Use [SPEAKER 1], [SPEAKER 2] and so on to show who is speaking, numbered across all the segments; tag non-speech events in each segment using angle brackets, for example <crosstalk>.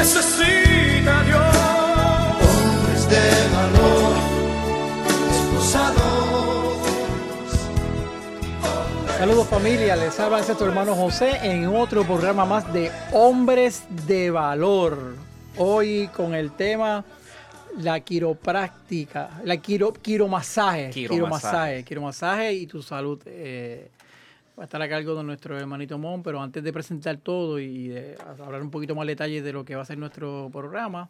[SPEAKER 1] necesita Dios. Hombres de valor, esposados.
[SPEAKER 2] Saludos familia, les habla tu hermano José en otro programa más de Hombres de Valor. Hoy con el tema la quiropráctica, la quiro, quiromasaje, quiromasaje, quiromasaje y tu salud. Eh, va a estar a cargo de nuestro hermanito Mon, pero antes de presentar todo y de hablar un poquito más detalles de lo que va a ser nuestro programa,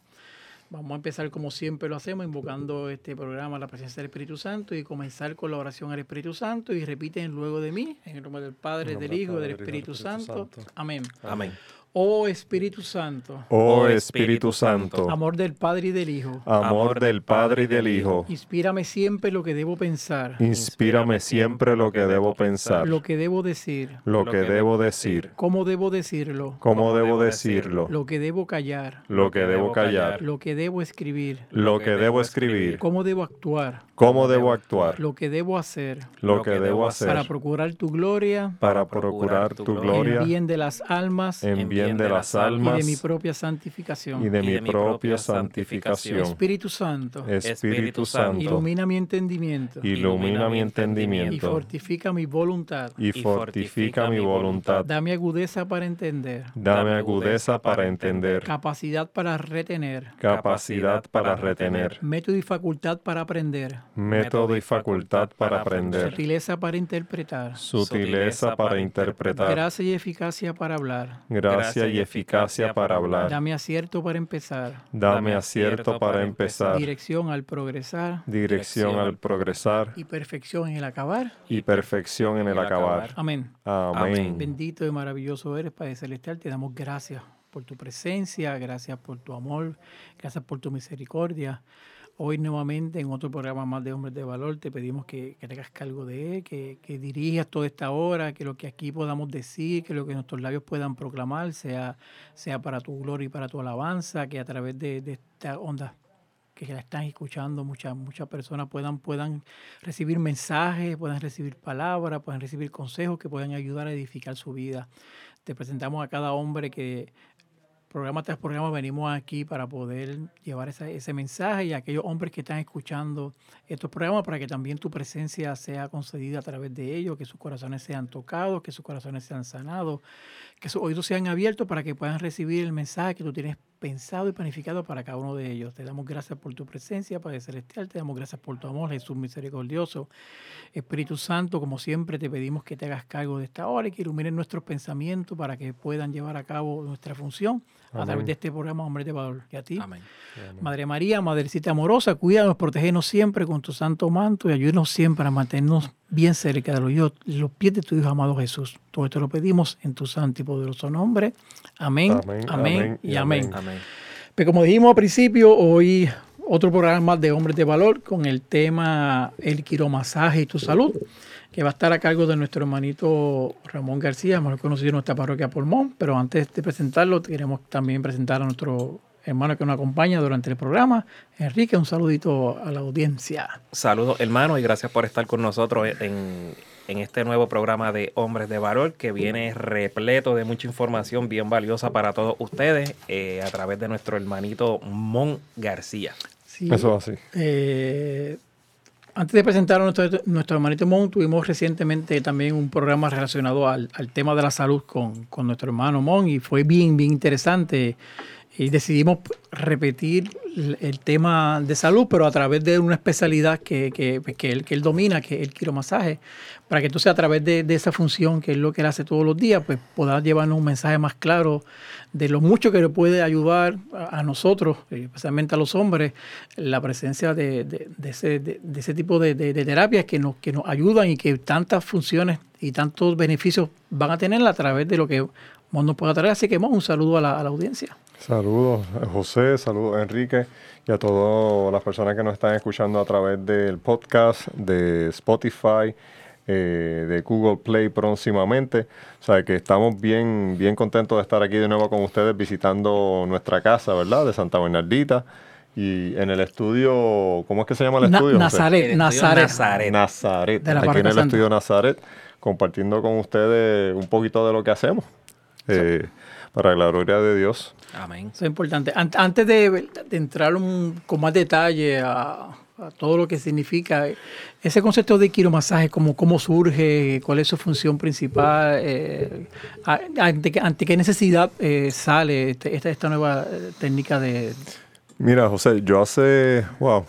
[SPEAKER 2] vamos a empezar como siempre lo hacemos, invocando este programa la presencia del Espíritu Santo y comenzar con la oración al Espíritu Santo y repiten luego de mí, en el nombre del Padre, del Hijo y del Espíritu, Santo. Amén.
[SPEAKER 3] Amén.
[SPEAKER 2] Oh Espíritu Santo.
[SPEAKER 3] Oh Espíritu Santo.
[SPEAKER 2] Amor del Padre y del Hijo.
[SPEAKER 3] Amor del Padre y del Hijo.
[SPEAKER 2] Inspírame siempre lo que debo pensar.
[SPEAKER 3] Inspírame siempre lo que debo pensar.
[SPEAKER 2] Lo que debo decir.
[SPEAKER 3] Lo que debo decir.
[SPEAKER 2] Cómo debo decirlo.
[SPEAKER 3] Cómo debo decirlo.
[SPEAKER 2] Lo que debo callar.
[SPEAKER 3] Lo que debo callar.
[SPEAKER 2] Lo que debo escribir.
[SPEAKER 3] Lo que debo escribir.
[SPEAKER 2] Cómo debo actuar.
[SPEAKER 3] Cómo debo actuar.
[SPEAKER 2] Lo que debo hacer.
[SPEAKER 3] Lo que debo hacer.
[SPEAKER 2] Para procurar tu gloria.
[SPEAKER 3] Para procurar tu gloria.
[SPEAKER 2] En bien de las almas.
[SPEAKER 3] En bien de las almas
[SPEAKER 2] y de mi propia santificación.
[SPEAKER 3] Y de mi propia santificación.
[SPEAKER 2] Espíritu Santo.
[SPEAKER 3] Espíritu Santo.
[SPEAKER 2] Ilumina mi entendimiento.
[SPEAKER 3] Ilumina mi entendimiento.
[SPEAKER 2] Y fortifica mi voluntad.
[SPEAKER 3] Y fortifica mi voluntad.
[SPEAKER 2] Dame agudeza para entender.
[SPEAKER 3] Dame agudeza para entender.
[SPEAKER 2] Capacidad para retener.
[SPEAKER 3] Capacidad para retener.
[SPEAKER 2] Método y facultad para aprender.
[SPEAKER 3] Método y facultad para aprender.
[SPEAKER 2] Sutileza para interpretar.
[SPEAKER 3] Sutileza para interpretar.
[SPEAKER 2] Gracia y eficacia para hablar.
[SPEAKER 3] Gracia y eficacia para hablar.
[SPEAKER 2] Dame acierto para empezar.
[SPEAKER 3] Dame acierto para empezar.
[SPEAKER 2] Dirección al progresar.
[SPEAKER 3] Dirección al progresar.
[SPEAKER 2] Y perfección en el acabar.
[SPEAKER 3] Y perfección en el acabar.
[SPEAKER 2] Amén.
[SPEAKER 3] Amén.
[SPEAKER 2] Bendito y maravilloso eres, Padre Celestial. Te damos gracias por tu presencia, gracias por tu amor, gracias por tu misericordia. Hoy nuevamente en otro programa más de Hombres de Valor te pedimos que, que tengas cargo de él, que, que, dirijas toda esta hora, que lo que aquí podamos decir, que lo que nuestros labios puedan proclamar sea, sea para tu gloria y para tu alabanza, que a través de, de esta onda que la están escuchando muchas muchas personas puedan puedan recibir mensajes, puedan recibir palabras, puedan recibir consejos que puedan ayudar a edificar su vida. Te presentamos a cada hombre que programa tras programa venimos aquí para poder llevar ese mensaje y a aquellos hombres que están escuchando estos programas para que también tu presencia sea concedida a través de ellos, que sus corazones sean tocados, que sus corazones sean sanados, que sus oídos sean abiertos para que puedan recibir el mensaje que tú tienes pensado y planificado para cada uno de ellos. Te damos gracias por tu presencia, Padre Celestial, te damos gracias por tu amor, Jesús misericordioso. Espíritu Santo, como siempre, te pedimos que te hagas cargo de esta hora y que ilumines nuestros pensamientos para que puedan llevar a cabo nuestra función a través de este programa Hombre de Valor. Y a ti,
[SPEAKER 3] Amén.
[SPEAKER 2] Madre María, Madrecita amorosa, cuídanos, protégenos siempre con tu santo manto y ayúdanos siempre a mantenernos bien cerca de los, los pies de tu Hijo amado Jesús. Todo esto lo pedimos en tu santo y poderoso nombre. Amén, amén, amén, y amén. amén. Pero como dijimos al principio, hoy otro programa de Hombres de Valor con el tema El quiromasaje y tu salud, que va a estar a cargo de nuestro hermanito Ramón García, mejor conocido en nuestra parroquia Pulmón. Pero antes de presentarlo, queremos también presentar a nuestro hermano que nos acompaña durante el programa. Enrique, un saludito a la audiencia.
[SPEAKER 4] Saludos, hermano, y gracias por estar con nosotros en, en este nuevo programa de Hombres de Valor que viene repleto de mucha información bien valiosa para todos ustedes eh, a través de nuestro hermanito Mon García.
[SPEAKER 3] Sí, Eso así.
[SPEAKER 2] Eh, antes de presentar a nuestro, nuestro hermanito Mon, tuvimos recientemente también un programa relacionado al, al tema de la salud con, con, nuestro hermano Mon y fue bien, bien interesante. Y decidimos repetir el tema de salud, pero a través de una especialidad que, que, que, él, que él domina, que es el quiromasaje, para que entonces a través de, de, esa función, que es lo que él hace todos los días, pues pueda llevarnos un mensaje más claro de lo mucho que le puede ayudar a, nosotros, eh, especialmente a los hombres, la presencia de, de ese, de, ese tipo de, terapias que nos, que nos ayudan y que tantas funciones y tantos beneficios van a tener a través de lo que nos pueda traer. Así que un saludo a la, a la audiencia.
[SPEAKER 3] Saludos a José, saludos Enrique y a todas las personas que nos están escuchando a través del podcast, de Spotify, eh, de Google Play próximamente. O sea que estamos bien, bien contentos de estar aquí de nuevo con ustedes visitando nuestra casa, ¿verdad? De Santa Bernardita. Y en el estudio, ¿cómo es que se llama el
[SPEAKER 2] Na-
[SPEAKER 3] estudio? José?
[SPEAKER 2] Nazaret, Nazaret.
[SPEAKER 4] Nazaret.
[SPEAKER 3] Nazaret,
[SPEAKER 2] De la
[SPEAKER 3] aquí en el
[SPEAKER 2] Santa.
[SPEAKER 3] estudio Nazaret, compartiendo con ustedes un poquito de lo que hacemos, eh, para la gloria de Dios.
[SPEAKER 4] Amén.
[SPEAKER 2] Eso es importante. An- antes de, de entrar un- con más detalle a, todo lo que significa ese concepto de quiromasaje, cómo, cómo surge, cuál es su función principal, eh, ante, qué- necesidad eh, sale este- esta, esta nueva eh, técnica de...
[SPEAKER 3] Mira, José, yo hace, wow,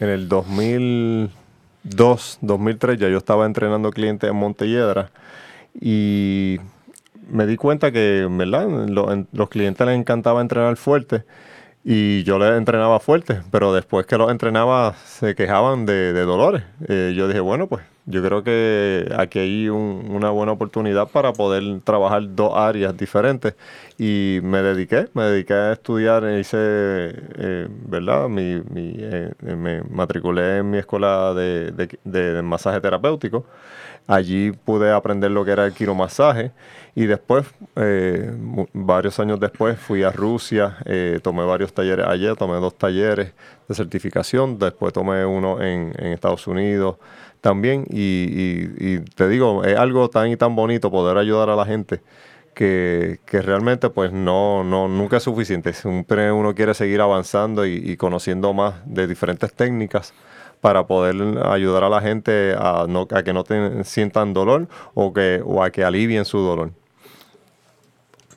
[SPEAKER 3] en el 2002, 2003, ya yo estaba entrenando clientes en Montelledra y me di cuenta que, ¿verdad? Los clientes les encantaba entrenar fuerte y yo les entrenaba fuerte, pero después que los entrenaba se quejaban de, dolores. Eh, yo dije, bueno, pues yo creo que aquí hay un- una buena oportunidad para poder trabajar dos áreas diferentes y me dediqué, me dediqué a estudiar, hice, eh, ¿verdad? Mi, mi, eh, me matriculé en mi escuela de, de- de masaje terapéutico. Allí pude aprender lo que era el quiromasaje y después, eh, varios años después, fui a Rusia, eh, tomé varios talleres allá, tomé dos talleres de certificación, después tomé uno en, Estados Unidos también y, te digo, es algo tan y tan bonito poder ayudar a la gente que, que realmente pues no, no, nunca es suficiente. Siempre uno quiere seguir avanzando y conociendo más de diferentes técnicas para poder ayudar a la gente a, no, a que no te- sientan dolor o, que, o a que alivien su dolor.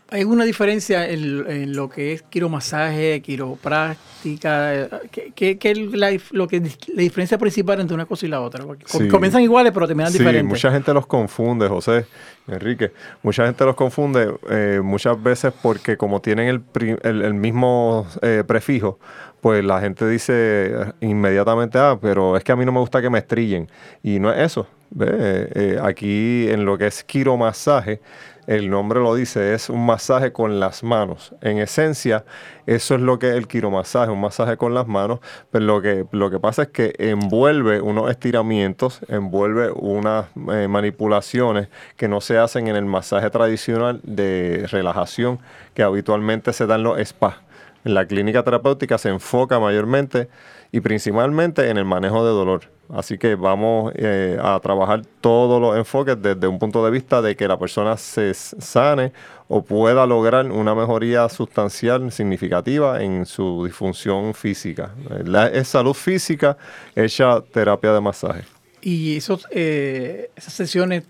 [SPEAKER 2] ¿Hay alguna diferencia en, en lo que es quiromasaje, quiropráctica? ¿Qué, es lo que, la diferencia principal entre una cosa y la otra?
[SPEAKER 3] Sí.
[SPEAKER 2] Comienzan iguales, pero terminan
[SPEAKER 3] Sí,
[SPEAKER 2] diferentes.
[SPEAKER 3] mucha gente los confunde, José, Enrique. Mucha gente los confunde eh, muchas veces porque como tienen el, el- el mismo eh, prefijo, pues la gente dice eh, inmediatamente, ah, pero es que a mí no me gusta que me estrillen. Y no es eso. Eh, eh, aquí en lo que es quiromasaje, el nombre lo dice, es un masaje con las manos. En esencia, eso es lo que es el quiromasaje, un masaje con las manos. Pero lo que, lo que pasa es que envuelve unos estiramientos, envuelve unas manipulaciones que no se hacen en el masaje tradicional de relajación que habitualmente se dan los spas. La clínica terapéutica se enfoca mayormente y principalmente en el manejo de dolor. Así que vamos eh, a trabajar todos los enfoques desde un punto de vista de que la persona se sane o pueda lograr una mejoría sustancial, significativa en su disfunción física. La- es salud física hecha terapia de masaje.
[SPEAKER 2] Y esos, eh, esas sesiones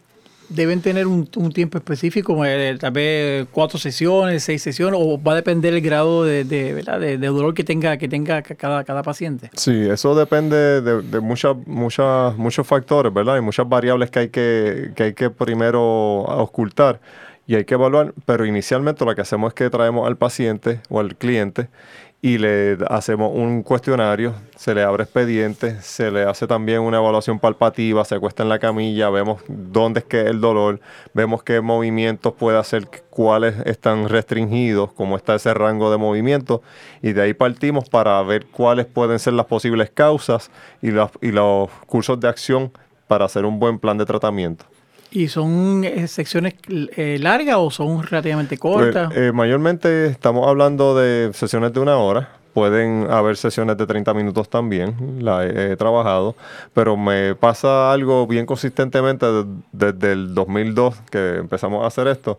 [SPEAKER 2] deben tener un, tiempo específico, eh, tal vez cuatro sesiones, seis sesiones, o va a depender el grado de, dolor que tenga, que tenga ca- cada, paciente.
[SPEAKER 3] Sí, eso depende de, muchas, muchos factores, ¿verdad? Hay muchas variables que hay que, que hay que primero ocultar y hay que evaluar, pero inicialmente lo que hacemos es que traemos al paciente o al cliente y le hacemos un cuestionario, se le abre expediente, se le hace también una evaluación palpativa, se acuesta en la camilla, vemos dónde es que el dolor, vemos qué movimientos puede hacer, cuáles están restringidos, cómo está ese rango de movimiento, y de ahí partimos para ver cuáles pueden ser las posibles causas y los, y los cursos de acción para hacer un buen plan de tratamiento.
[SPEAKER 2] ¿Y son eh, secciones eh, largas o son relativamente
[SPEAKER 3] Pues,
[SPEAKER 2] cortas?
[SPEAKER 3] eh, mayormente estamos hablando de sesiones de una hora. Pueden haber sesiones de 30 minutos también, la he, he trabajado, pero me pasa algo bien consistentemente de- desde el 2002 que empezamos a hacer esto,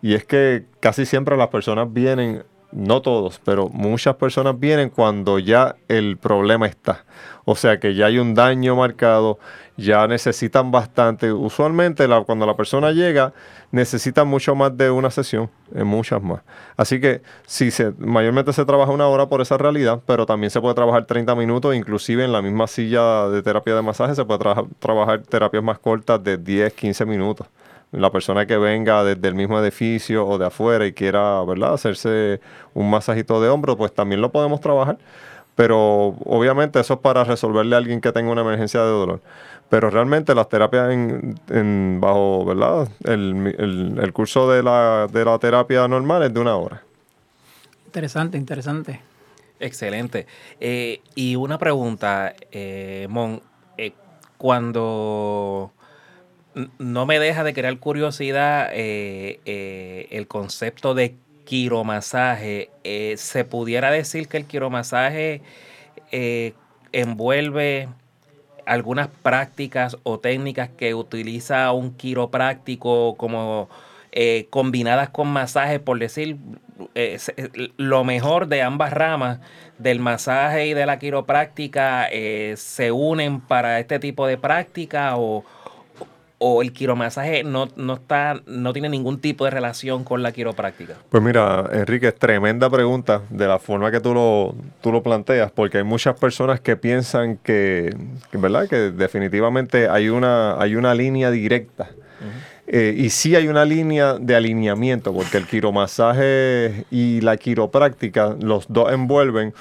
[SPEAKER 3] y es que casi siempre las personas vienen, no todos, pero muchas personas vienen cuando ya el problema está. O sea que ya hay un daño marcado, ya necesitan bastante. Usualmente cuando la persona llega necesita mucho más de una sesión, eh, muchas más. Así que sí, se, mayormente se trabaja una hora por esa realidad, pero también se puede trabajar 30 minutos, inclusive en la misma silla de terapia de masaje se puede trabajar terapias más cortas de 10, 15 minutos. La persona que venga desde el mismo edificio o de afuera y quiera, ¿verdad?, hacerse un masajito de hombro, pues también lo podemos trabajar. Pero obviamente eso es para resolverle a alguien que tenga una emergencia de dolor. Pero realmente las terapias en, en bajo, ¿verdad? El, el- el curso de la, de la terapia normal es de una hora.
[SPEAKER 2] Interesante, interesante.
[SPEAKER 4] Excelente. Eh, y una pregunta, eh, Mon, eh, cuando no me deja de crear curiosidad el concepto de quiromasaje, ¿se pudiera decir que el quiromasaje envuelve algunas prácticas o técnicas que utiliza un quiropráctico como eh, combinadas con masajes, por decir eh, lo mejor de ambas ramas del masaje y de la quiropráctica eh, se unen para este tipo de práctica o, o el quiromasaje no, no, está, no tiene ningún tipo de relación con la quiropráctica?
[SPEAKER 3] Pues mira, Enrique, es tremenda pregunta de la forma que tú lo, tú lo planteas, porque hay muchas personas que piensan que, ¿verdad? que definitivamente hay una, hay una línea directa. Eh, y sí hay una línea de alineamiento, porque el quiromasaje y la quiropráctica, los dos envuelven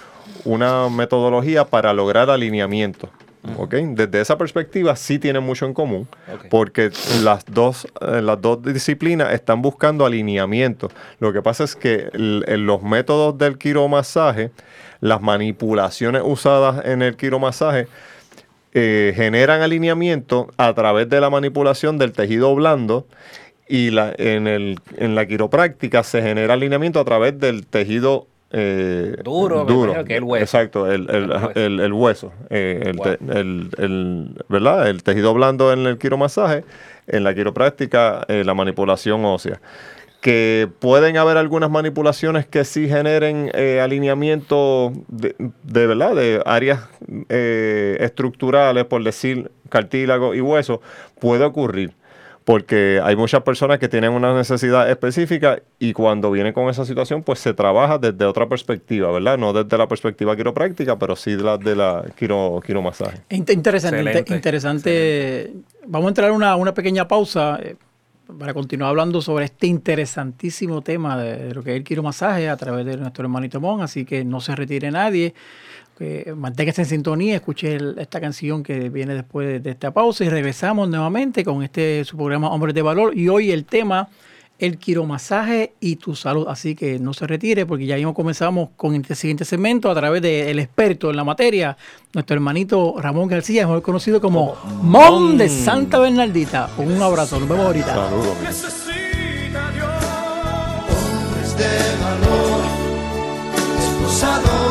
[SPEAKER 3] una metodología para lograr alineamiento. Desde esa perspectiva sí tienen mucho en común, porque las dos, eh, las dos disciplinas están buscando alineamiento. Lo que pasa es que en los métodos del quiromasaje, las manipulaciones usadas en el quiromasaje, eh, generan alineamiento a través de la manipulación del tejido blando y la, en, el, en la quiropráctica se genera alineamiento a través del tejido eh,
[SPEAKER 4] duro, duro. Que el hueso.
[SPEAKER 3] Exacto, el, hueso. el, el, ¿verdad? el tejido blando en el quiromasaje, en la quiropráctica eh, la manipulación ósea que pueden haber algunas manipulaciones que sí generen eh, alineamiento de, verdad de áreas eh, estructurales, por decir cartílago y hueso, puede ocurrir. Porque hay muchas personas que tienen una necesidad específica y cuando vienen con esa situación, pues se trabaja desde otra perspectiva, ¿verdad? No desde la perspectiva quiropráctica, pero sí de la de la quiro, quiromasaje.
[SPEAKER 2] Interesante, interesante. Vamos a entrar una, una pequeña pausa. Eh, para continuar hablando sobre este interesantísimo tema de, lo que es el quiromasaje a través de nuestro hermanito Mon, así que no se retire nadie, que manténgase en sintonía, escuche esta canción que viene después de, esta pausa y regresamos nuevamente con este su programa Hombres de Valor y hoy el tema el quiromasaje y tu salud. Así que no se retire porque ya mismo comenzamos con este siguiente segmento a través del experto en la materia, nuestro hermanito Ramón García, mejor conocido como Mon de Santa Bernardita. Un abrazo, nos vemos ahorita.
[SPEAKER 3] Saludos.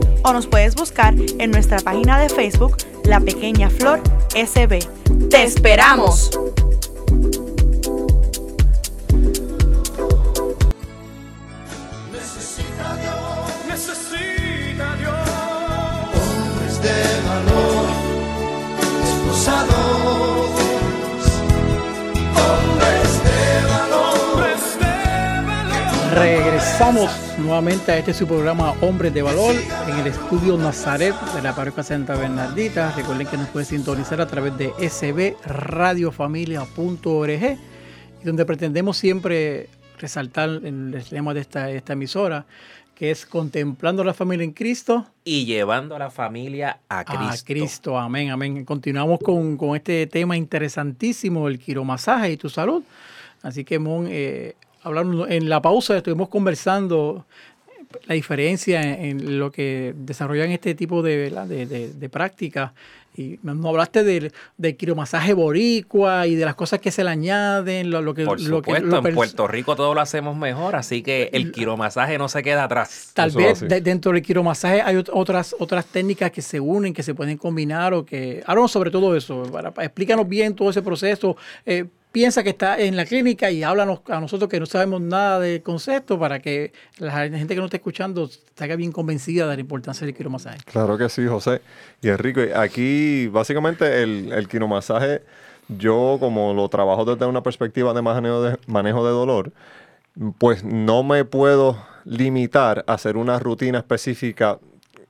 [SPEAKER 5] o nos puedes buscar en nuestra página de Facebook La Pequeña Flor SB.
[SPEAKER 6] ¡Te esperamos!
[SPEAKER 1] Necesita Dios, necesita Dios, hombres de valor, esposados, hombres de valor, hombres de valor.
[SPEAKER 2] Regresamos nuevamente a este su programa Hombres de Valor en el estudio Nazaret de la parroquia Santa Bernardita. Recuerden que nos pueden sintonizar a través de sbradiofamilia.org donde pretendemos siempre resaltar el lema de esta, esta emisora que es contemplando la familia en Cristo.
[SPEAKER 4] Y llevando a la familia a Cristo.
[SPEAKER 2] A Cristo, amén, amén. Continuamos con, con este tema interesantísimo, el quiromasaje y tu salud. Así que, Mon, eh, hablando en la pausa, estuvimos conversando la diferencia en, en lo que desarrollan este tipo de, de, de, de prácticas. Y no hablaste del, del quiromasaje boricua y de las cosas que se le añaden, lo, lo que...
[SPEAKER 4] Por
[SPEAKER 2] lo que-
[SPEAKER 4] supuesto,
[SPEAKER 2] lo
[SPEAKER 4] en Puerto Rico todo lo hacemos mejor, así que el quiromasaje no se queda atrás.
[SPEAKER 2] Tal
[SPEAKER 3] Eso
[SPEAKER 2] vez de- dentro del quiromasaje hay ot- otras, otras técnicas que se unen, que se pueden combinar o que... Háblanos sobre todo eso. Para, para- explícanos bien todo ese proceso. Eh, piensa que está en la clínica y háblanos a nosotros que no sabemos nada del concepto para que la gente que nos está escuchando esté bien convencida de la importancia del quiromasaje.
[SPEAKER 3] Claro que sí, José. Y Enrico, aquí básicamente el, el quiromasaje, yo como lo trabajo desde una perspectiva de manejo de, manejo de dolor, pues no me puedo limitar a hacer una rutina específica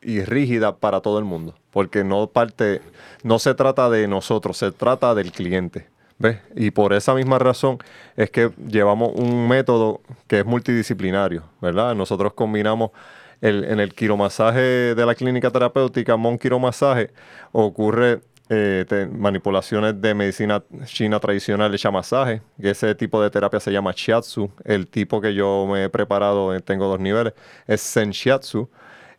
[SPEAKER 3] y rígida para todo el mundo, porque no parte, no se trata de nosotros, se trata del cliente. Y por esa misma razón es que llevamos un método que es multidisciplinario, ¿verdad? Nosotros combinamos el- en el quiromasaje de la clínica terapéutica, Mon Quiromasaje, ocurre eh, manipulaciones de medicina china tradicional hecha masaje, que ese tipo de terapia se llama shiatsu. El tipo que yo me he preparado, eh, tengo dos niveles, es Zen Shiatsu.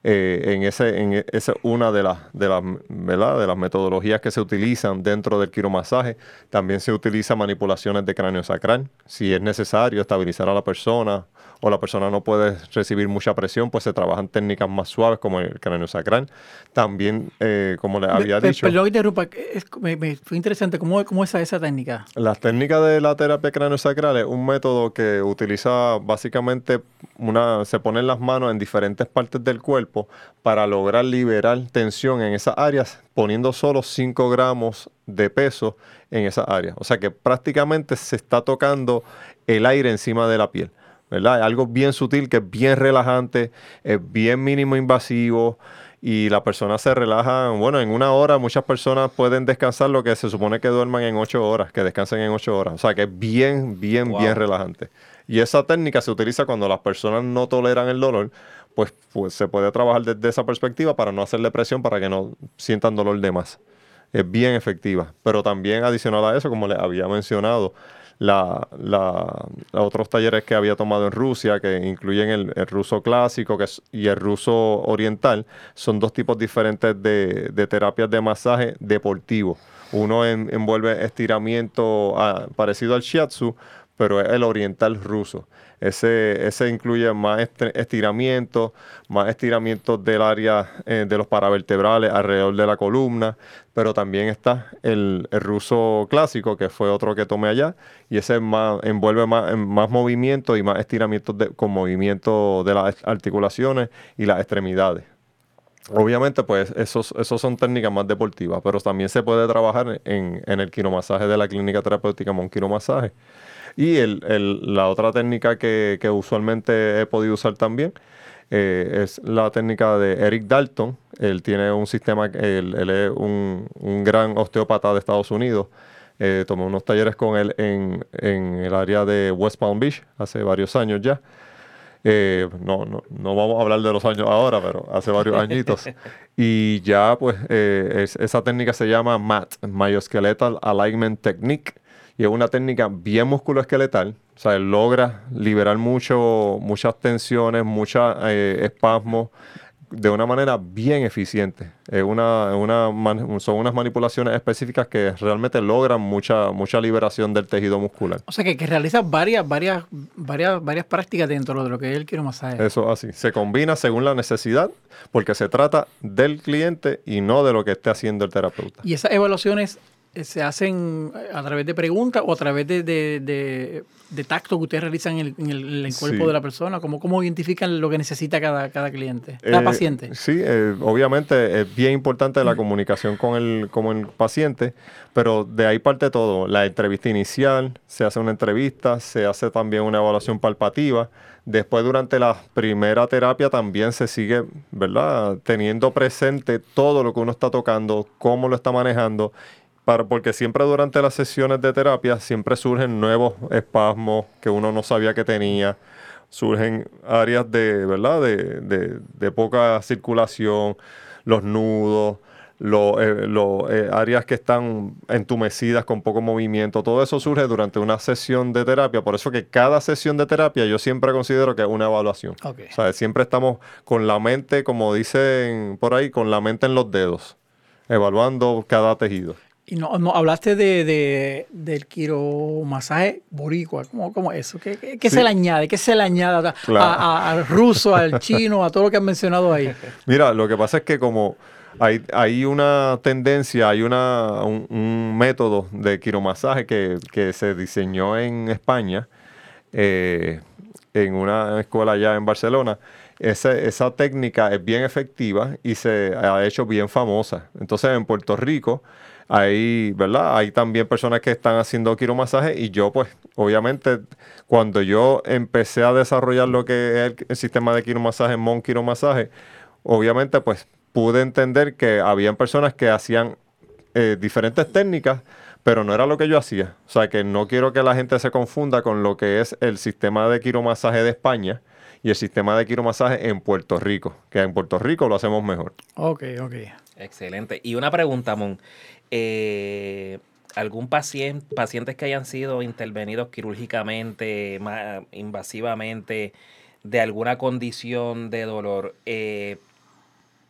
[SPEAKER 3] Eh, en ese, en esa es una de las, de las, ¿verdad? de las metodologías que se utilizan dentro del quiromasaje. También se utiliza manipulaciones de cráneo sacral. Si es necesario estabilizar a la persona o la persona no puede recibir mucha presión, pues se trabajan técnicas más suaves como el cráneo sacral. También, eh, como les había
[SPEAKER 2] Pe-
[SPEAKER 3] dicho,
[SPEAKER 2] Perdón interrumpa, es- me, me- fue interesante. ¿Cómo, cómo es esa, técnica?
[SPEAKER 3] las técnicas de la terapia craniosacral es un método que utiliza básicamente una, se ponen las manos en diferentes partes del cuerpo para lograr liberar tensión en esas áreas, poniendo solo 5 gramos de peso en esas áreas. O sea que prácticamente se está tocando el aire encima de la piel. ¿verdad? Algo bien sutil, que es bien relajante, es bien mínimo invasivo y la persona se relaja, bueno, en una hora muchas personas pueden descansar lo que se supone que duerman en ocho horas, que descansen en ocho horas. O sea que es bien, bien,
[SPEAKER 4] Wow.
[SPEAKER 3] bien relajante. Y esa técnica se utiliza cuando las personas no toleran el dolor, pues, pues se puede trabajar desde esa perspectiva para no hacerle presión, para que no sientan dolor de más. Es bien efectiva. Pero también adicional a eso, como les había mencionado, la, otros talleres que había tomado en Rusia, que incluyen el, ruso clásico y el ruso oriental, son dos tipos diferentes de, de terapias de masaje deportivo. Uno en- envuelve estiramiento ah, parecido al shiatsu, pero es el oriental ruso. Ese, ese incluye más estiramientos, más estiramientos del área eh, de los paravertebrales alrededor de la columna, pero también está el, el ruso clásico, que fue otro que tomé allá, y ese más, envuelve más, más movimiento y más estiramientos de- con movimiento de las articulaciones y las extremidades. Obviamente, pues esos, esos son técnicas más deportivas, pero también se puede trabajar en, en el quiromasaje de la clínica terapéutica Mon Quiromasaje. Y el, el- la otra técnica que, que usualmente he podido usar también eh, es la técnica de Eric Dalton. Él tiene un sistema, él, él es un, un gran osteópata de Estados Unidos. Eh, tomé unos talleres con él en, en el área de West Palm Beach hace varios años ya. Eh, no, no, no vamos a hablar de los años ahora, pero hace varios añitos. <laughs> Y ya, pues, eh, es- esa técnica se llama MAT, Myoskeletal Alignment Technique. Y es una técnica bien musculoesqueletal. O sea, él logra liberar mucho, muchas tensiones, muchos espasmos de una manera bien eficiente. Es una, una man- son unas manipulaciones específicas que realmente logran mucha, mucha liberación del tejido muscular.
[SPEAKER 2] O sea, que, que realiza varias, varias, varias, varias prácticas dentro de lo que es el quiromasaje.
[SPEAKER 3] Eso así. Se combina según la necesidad, porque se trata del cliente y no de lo que esté haciendo el terapeuta.
[SPEAKER 2] Y esas evaluaciones eh, se hacen a través de preguntas o a través de, de, de- de tacto que ustedes realizan en el, en el- cuerpo
[SPEAKER 3] Sí.
[SPEAKER 2] de la persona. ¿Cómo, ¿Cómo identifican lo que necesita cada, cada cliente, cada
[SPEAKER 3] Eh,
[SPEAKER 2] paciente?
[SPEAKER 3] Sí, eh, obviamente es bien importante la comunicación con el, con el paciente, pero de ahí parte todo. La entrevista inicial, se hace una entrevista, se hace también una evaluación palpativa. Después, durante la primera terapia, también se sigue, ¿verdad? Teniendo presente todo lo que uno está tocando, cómo lo está manejando para, porque siempre durante las sesiones de terapia siempre surgen nuevos espasmos que uno no sabía que tenía. Surgen áreas de, ¿verdad? De, de- de poca circulación, los nudos, los eh, eh, áreas que están entumecidas con poco movimiento, todo eso surge durante una sesión de terapia. Por eso que cada sesión de terapia yo siempre considero que es una evaluación. O sea, siempre estamos con la mente, como dicen por ahí, con la mente en los dedos, evaluando cada tejido.
[SPEAKER 2] Y no, no hablaste de, de- del quiromasaje boricua, ¿cómo, cómo eso? ¿Qué, qué- qué
[SPEAKER 3] Sí.
[SPEAKER 2] se le añade? ¿Qué se le añade a-
[SPEAKER 3] Claro.
[SPEAKER 2] a- a- al ruso, al chino, a todo lo que han mencionado ahí? <laughs>
[SPEAKER 3] Mira, lo que pasa es que como hay, hay una tendencia, hay una, un, un método de quiromasaje que, que se diseñó en España, eh, en una escuela allá en Barcelona. Ese- esa técnica es bien efectiva y se ha hecho bien famosa. Entonces en Puerto Rico hay, ¿verdad? Hay también personas que están haciendo quiromasaje y yo pues obviamente cuando yo empecé a desarrollar lo que es el, el sistema de quiromasaje, Mon Quiromasaje, obviamente pues pude entender que habían personas que hacían eh, diferentes técnicas, pero no era lo que yo hacía. O sea que no quiero que la gente se confunda con lo que es el sistema de quiromasaje de España y el sistema de quiromasaje en Puerto Rico, que en Puerto Rico lo hacemos mejor.
[SPEAKER 2] Ok, ok.
[SPEAKER 4] Excelente. Y una pregunta, Mon. Eh, ¿Algún paciente, pacientes que hayan sido intervenidos quirúrgicamente, ma- invasivamente, de alguna condición de dolor, eh,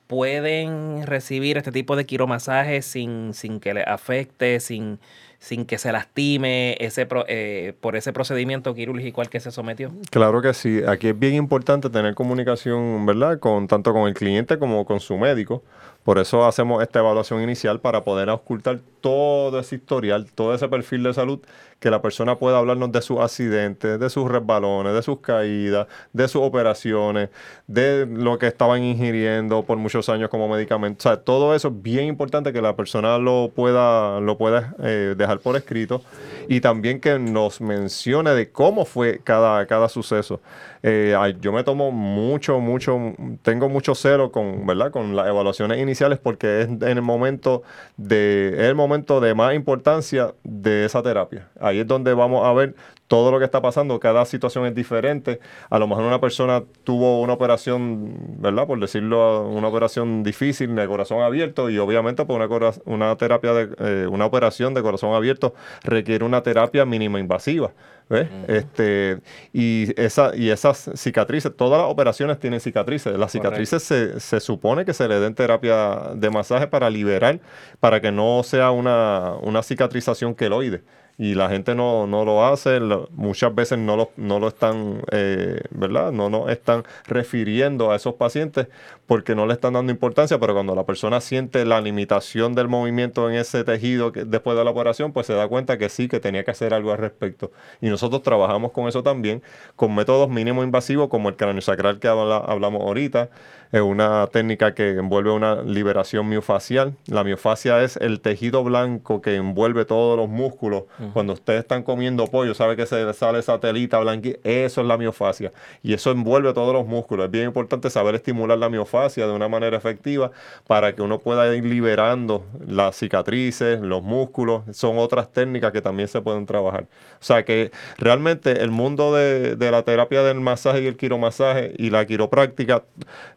[SPEAKER 4] pueden recibir este tipo de quiromasaje sin, sin que les afecte, sin, sin que se lastime ese pro- eh, por ese procedimiento quirúrgico al que se sometió?
[SPEAKER 3] Claro que sí. Aquí es bien importante tener comunicación, ¿verdad? Con tanto con el cliente como con su médico. Por eso hacemos esta evaluación inicial para poder ocultar todo ese historial, todo ese perfil de salud, que la persona pueda hablarnos de sus accidentes, de sus resbalones, de sus caídas, de sus operaciones, de lo que estaban ingiriendo por muchos años como medicamento. O sea, todo eso es bien importante que la persona lo pueda, lo pueda eh, dejar por escrito y también que nos mencione de cómo fue cada, cada suceso. Eh, yo me tomo mucho, mucho, tengo mucho celo con, ¿verdad? con las evaluaciones iniciales porque es en el momento de, es el momento de más importancia de esa terapia. Ahí es donde vamos a ver todo lo que está pasando, cada situación es diferente. A lo mejor una persona tuvo una operación, ¿verdad? Por decirlo, una operación difícil de corazón abierto y obviamente pues una, cora- una terapia de, eh, una operación de corazón abierto requiere una terapia mínima invasiva. ¿ves? este, y, esa, y esas cicatrices, todas las operaciones tienen cicatrices. Las cicatrices se, se supone que se le den terapia de masaje para liberar, para que no sea una, una cicatrización queloide y la gente no, no lo hace, muchas veces no lo, no lo están, eh, ¿verdad? No nos están refiriendo a esos pacientes porque no le están dando importancia, pero cuando la persona siente la limitación del movimiento en ese tejido después de la operación, pues se da cuenta que sí, que tenía que hacer algo al respecto. Y nosotros trabajamos con eso también, con métodos mínimo invasivos como el craniosacral que habla- hablamos ahorita, es una técnica que envuelve una liberación miofacial. La miofasia es el tejido blanco que envuelve todos los músculos. Cuando ustedes están comiendo pollo, sabe que se sale esa telita blanquita. Eso es la miofasia. Y eso envuelve todos los músculos. Es bien importante saber estimular la miofasia de una manera efectiva para que uno pueda ir liberando las cicatrices, los músculos. Son otras técnicas que también se pueden trabajar. O sea que realmente el mundo de, de la terapia del masaje y el quiromasaje y la quiropráctica,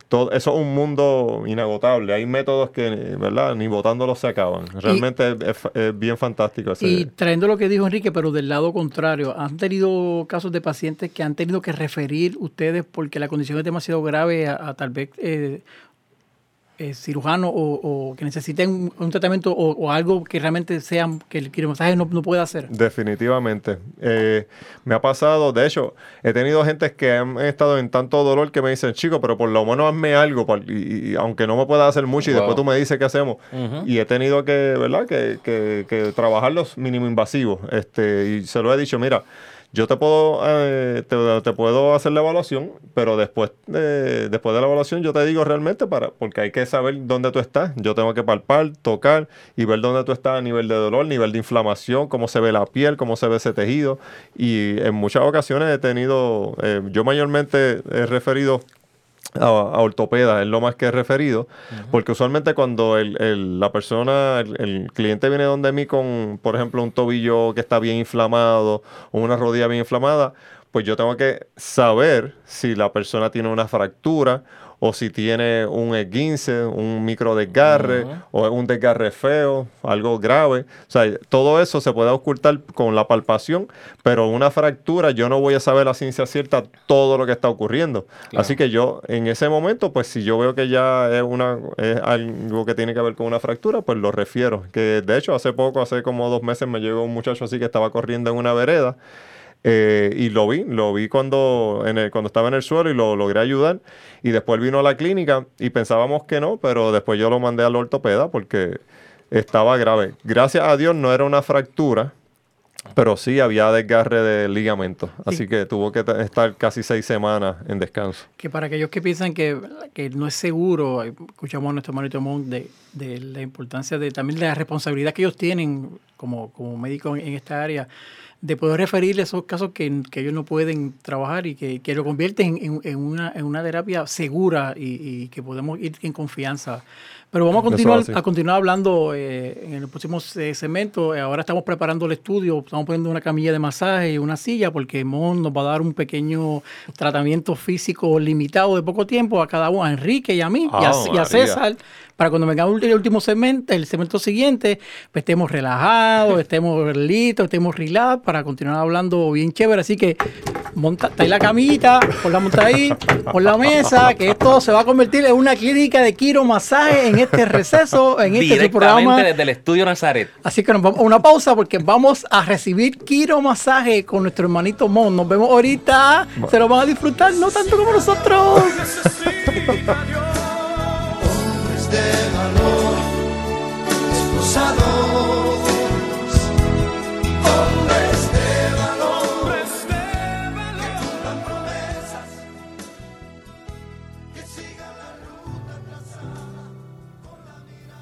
[SPEAKER 3] todo, eso es un mundo inagotable. Hay métodos que, ¿verdad? Ni votándolos se acaban. Realmente es, es- es bien fantástico. ese-
[SPEAKER 2] Y trayendo que dijo Enrique, pero del lado contrario, ¿han tenido casos de pacientes que han tenido que referir ustedes porque la condición es demasiado grave a, a tal vez eh, eh, cirujano o, o que necesiten un, un tratamiento o, o algo que realmente sea que el quiromasaje no, no pueda hacer?
[SPEAKER 3] Definitivamente. Eh, me ha pasado, de hecho, he tenido gente que han estado en tanto dolor que me dicen, chico, pero por lo menos hazme algo, por- y, y aunque no me pueda hacer mucho, y
[SPEAKER 4] Wow.
[SPEAKER 3] después tú me dices qué hacemos. Y he tenido que, ¿verdad? Que, que, que trabajar los mínimo invasivos. Este, y se lo he dicho, mira, yo te puedo, eh, te, puedo hacer la evaluación, pero después de, después de la evaluación yo te digo realmente para, porque hay que saber dónde tú estás. Yo tengo que palpar, tocar y ver dónde tú estás a nivel de dolor, nivel de inflamación, cómo se ve la piel, cómo se ve ese tejido. Y en muchas ocasiones he tenido, eh, yo mayormente he referido a, a ortopedas, es lo más que he referido, porque usualmente cuando el- el- la persona, el, el cliente viene donde mí con, por ejemplo, un tobillo que está bien inflamado o una rodilla bien inflamada, pues yo tengo que saber si la persona tiene una fractura o si tiene un esguince, un micro desgarre, o un desgarre feo, algo grave. O sea, todo eso se puede ocultar con la palpación, pero una fractura yo no voy a saber a ciencia cierta todo lo que está ocurriendo. Así que yo en ese momento, pues si yo veo que ya es, una, es algo que tiene que ver con una fractura, pues lo refiero. Que de hecho hace poco, hace como dos meses, me llegó un muchacho así que estaba corriendo en una vereda. Eh, y lo vi, lo vi cuando, en el, cuando estaba en el suelo y lo logré ayudar. Y después vino a la clínica y pensábamos que no, pero después yo lo mandé al ortopeda porque estaba grave. Gracias a Dios no era una fractura, pero sí había desgarre de ligamento. Así que tuvo que estar casi seis semanas en descanso.
[SPEAKER 2] Que para aquellos que piensan que, que no es seguro, eh, escuchamos a nuestro hermanito de, de la importancia de también de la responsabilidad que ellos tienen como, como médicos en, en esta área, de poder referirle esos casos que, que ellos no pueden trabajar y que, que lo convierten en, en una, en una terapia segura y, y que podemos ir en confianza. Pero vamos a continuar, a continuar hablando eh, en el próximo eh, segmento. Eh, Ahora estamos preparando el estudio, estamos poniendo una camilla de masaje y una silla porque Mon nos va a dar un pequeño tratamiento físico limitado de poco tiempo a cada uno, a Enrique y a mí y, a,
[SPEAKER 3] Ah,
[SPEAKER 2] y a
[SPEAKER 3] María.
[SPEAKER 2] César, para cuando venga el último segmento, el segmento siguiente, pues estemos relajados, estemos listos, estemos relax para continuar hablando bien chévere. Así que monta, ahí la camita, ponla monta ahí, por la mesa, que esto se va a convertir en una clínica de quiro masaje en este receso, en este programa.
[SPEAKER 4] desde el estudio Nazaret.
[SPEAKER 2] Así que nos vamos a una pausa porque vamos a recibir quiro masaje con nuestro hermanito Mon. Nos vemos ahorita. Se lo van a disfrutar, no tanto como nosotros. <laughs>
[SPEAKER 7] de valor, esposados,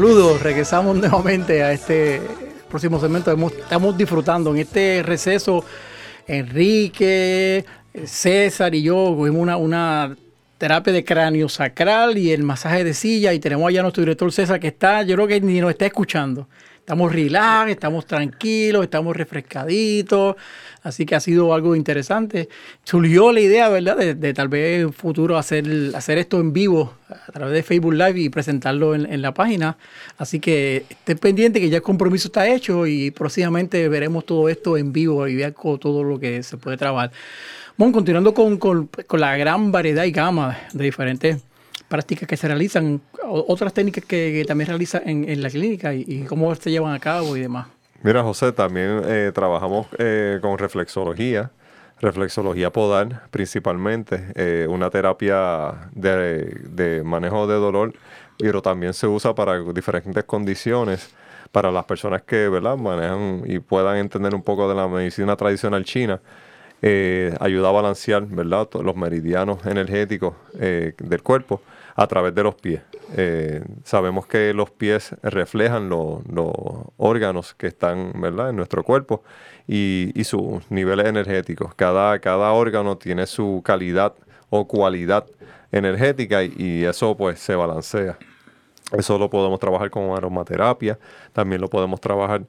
[SPEAKER 2] Saludos, regresamos nuevamente a este próximo segmento. Estamos disfrutando en este receso. Enrique, César y yo cogimos una, una terapia de cráneo sacral y el masaje de silla. Y tenemos allá a nuestro director César que está, yo creo que ni nos está escuchando. Estamos relax, estamos tranquilos, estamos refrescaditos. Así que ha sido algo interesante. Surgió la idea, ¿verdad?, de, de tal vez en futuro hacer, hacer esto en vivo a través de Facebook Live y presentarlo en, en la página. Así que estén pendientes que ya el compromiso está hecho y próximamente veremos todo esto en vivo y vean todo lo que se puede trabajar. Bueno, continuando con, con- con la gran variedad y gama de diferentes prácticas que se realizan, otras técnicas que, que también realizan en, en la clínica y, y cómo se llevan a cabo y demás.
[SPEAKER 3] Mira, José, también eh, trabajamos eh, con reflexología, reflexología podal principalmente, eh, una terapia de, de manejo de dolor, pero también se usa para diferentes condiciones, para las personas que ¿verdad? manejan y puedan entender un poco de la medicina tradicional china. eh, ayuda a balancear ¿verdad? los meridianos energéticos eh, del cuerpo a través de los pies. Eh, sabemos que los pies reflejan lo- los órganos que están ¿verdad? en nuestro cuerpo y, sus niveles energéticos. Cada, órgano tiene su calidad o cualidad energética y, eso pues se balancea. Eso lo podemos trabajar con aromaterapia, también lo podemos trabajar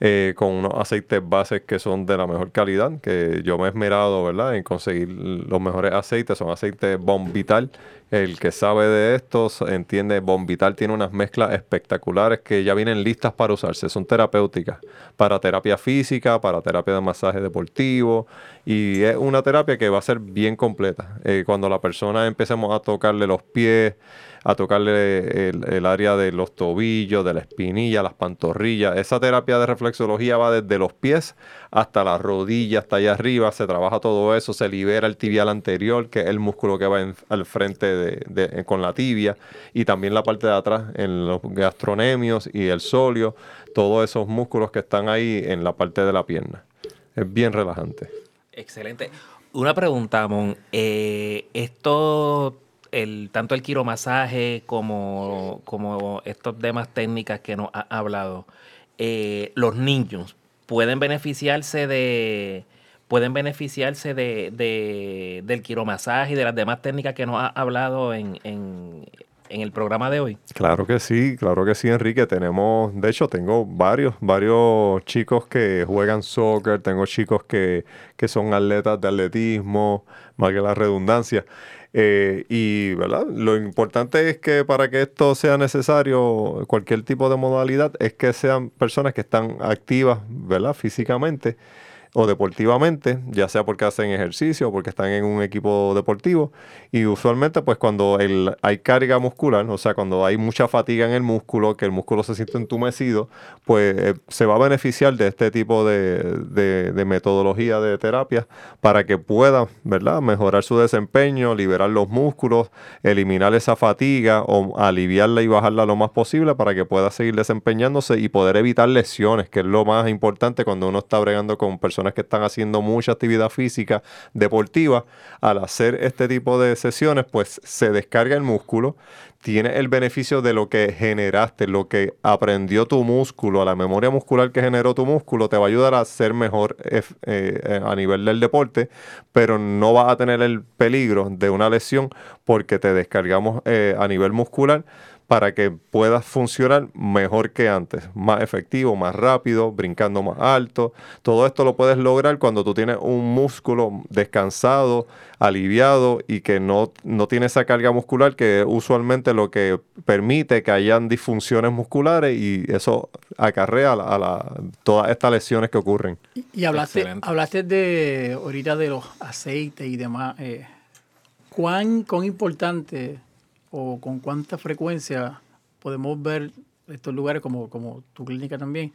[SPEAKER 3] eh, con unos aceites bases que son de la mejor calidad, que yo me he esmerado, ¿verdad?, en conseguir los mejores aceites, son aceites Bombital. El que sabe de estos entiende, Bombital tiene unas mezclas espectaculares que ya vienen listas para usarse, son terapéuticas, para terapia física, para terapia de masaje deportivo, y es una terapia que va a ser bien completa. Eh, cuando la persona empecemos a tocarle los pies, a tocarle el, área de los tobillos, de la espinilla, las pantorrillas. Esa terapia de reflexología va desde los pies hasta las rodillas, hasta allá arriba, se trabaja todo eso, se libera el tibial anterior, que es el músculo que va al frente de- con la tibia, y también la parte de atrás, en los gastronemios y el solio, todos esos músculos que están ahí en la parte de la pierna. Es bien relajante.
[SPEAKER 4] Excelente. Una pregunta, Mon. Eh, esto, el, tanto el quiromasaje como, como estas demás técnicas que nos ha hablado, eh, los niños pueden beneficiarse de pueden beneficiarse de, de- del quiromasaje y de las demás técnicas que nos ha hablado en, en- en el programa de hoy.
[SPEAKER 3] Claro que sí, claro que sí, Enrique. Tenemos, de hecho, tengo varios, varios chicos que juegan soccer, tengo chicos que, que son atletas de atletismo, más que la redundancia. Eh, y, ¿verdad? Lo importante es que para que esto sea necesario, cualquier tipo de modalidad, es que sean personas que están activas, ¿verdad? Físicamente o deportivamente, ya sea porque hacen ejercicio o porque están en un equipo deportivo. Y usualmente, pues cuando el- hay carga muscular, o sea, cuando hay mucha fatiga en el músculo, que el músculo se siente entumecido, pues eh, se va a beneficiar de este tipo de, de- metodología de terapia para que pueda, ¿verdad?, mejorar su desempeño, liberar los músculos, eliminar esa fatiga o aliviarla y bajarla lo más posible para que pueda seguir desempeñándose y poder evitar lesiones, que es lo más importante cuando uno está bregando con personas que están haciendo mucha actividad física deportiva. Al hacer este tipo de sesiones, pues se descarga el músculo, tiene el beneficio de lo que generaste, lo que aprendió tu músculo, a la memoria muscular que generó tu músculo, te va a ayudar a ser mejor eh, eh, a nivel del deporte, pero no vas a tener el peligro de una lesión porque te descargamos eh, a nivel muscular para que puedas funcionar mejor que antes, más efectivo, más rápido, brincando más alto. Todo esto lo puedes lograr cuando tú tienes un músculo descansado, aliviado y que no, no tiene esa carga muscular que es usualmente lo que permite que hayan disfunciones musculares y eso acarrea a, la- a la- todas estas lesiones que ocurren.
[SPEAKER 2] Y hablaste,
[SPEAKER 4] Excelente.
[SPEAKER 2] hablaste de ahorita de los aceites y demás. eh, ¿Cuán, cuán importante o con cuánta frecuencia podemos ver estos lugares como, como tu clínica también?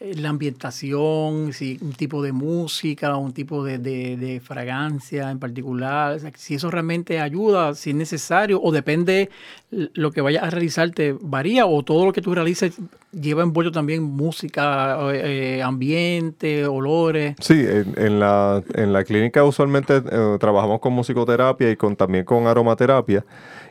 [SPEAKER 2] eh, La ambientación, si un tipo de música, un tipo de, de- de fragancia en particular, o sea, si eso realmente ayuda, si es necesario, o depende lo que vayas a realizarte, varía, o todo lo que tú realices lleva envuelto también música, eh, ambiente, olores.
[SPEAKER 3] Sí, en, en la, en la clínica usualmente eh, trabajamos con musicoterapia y con, también con aromaterapia.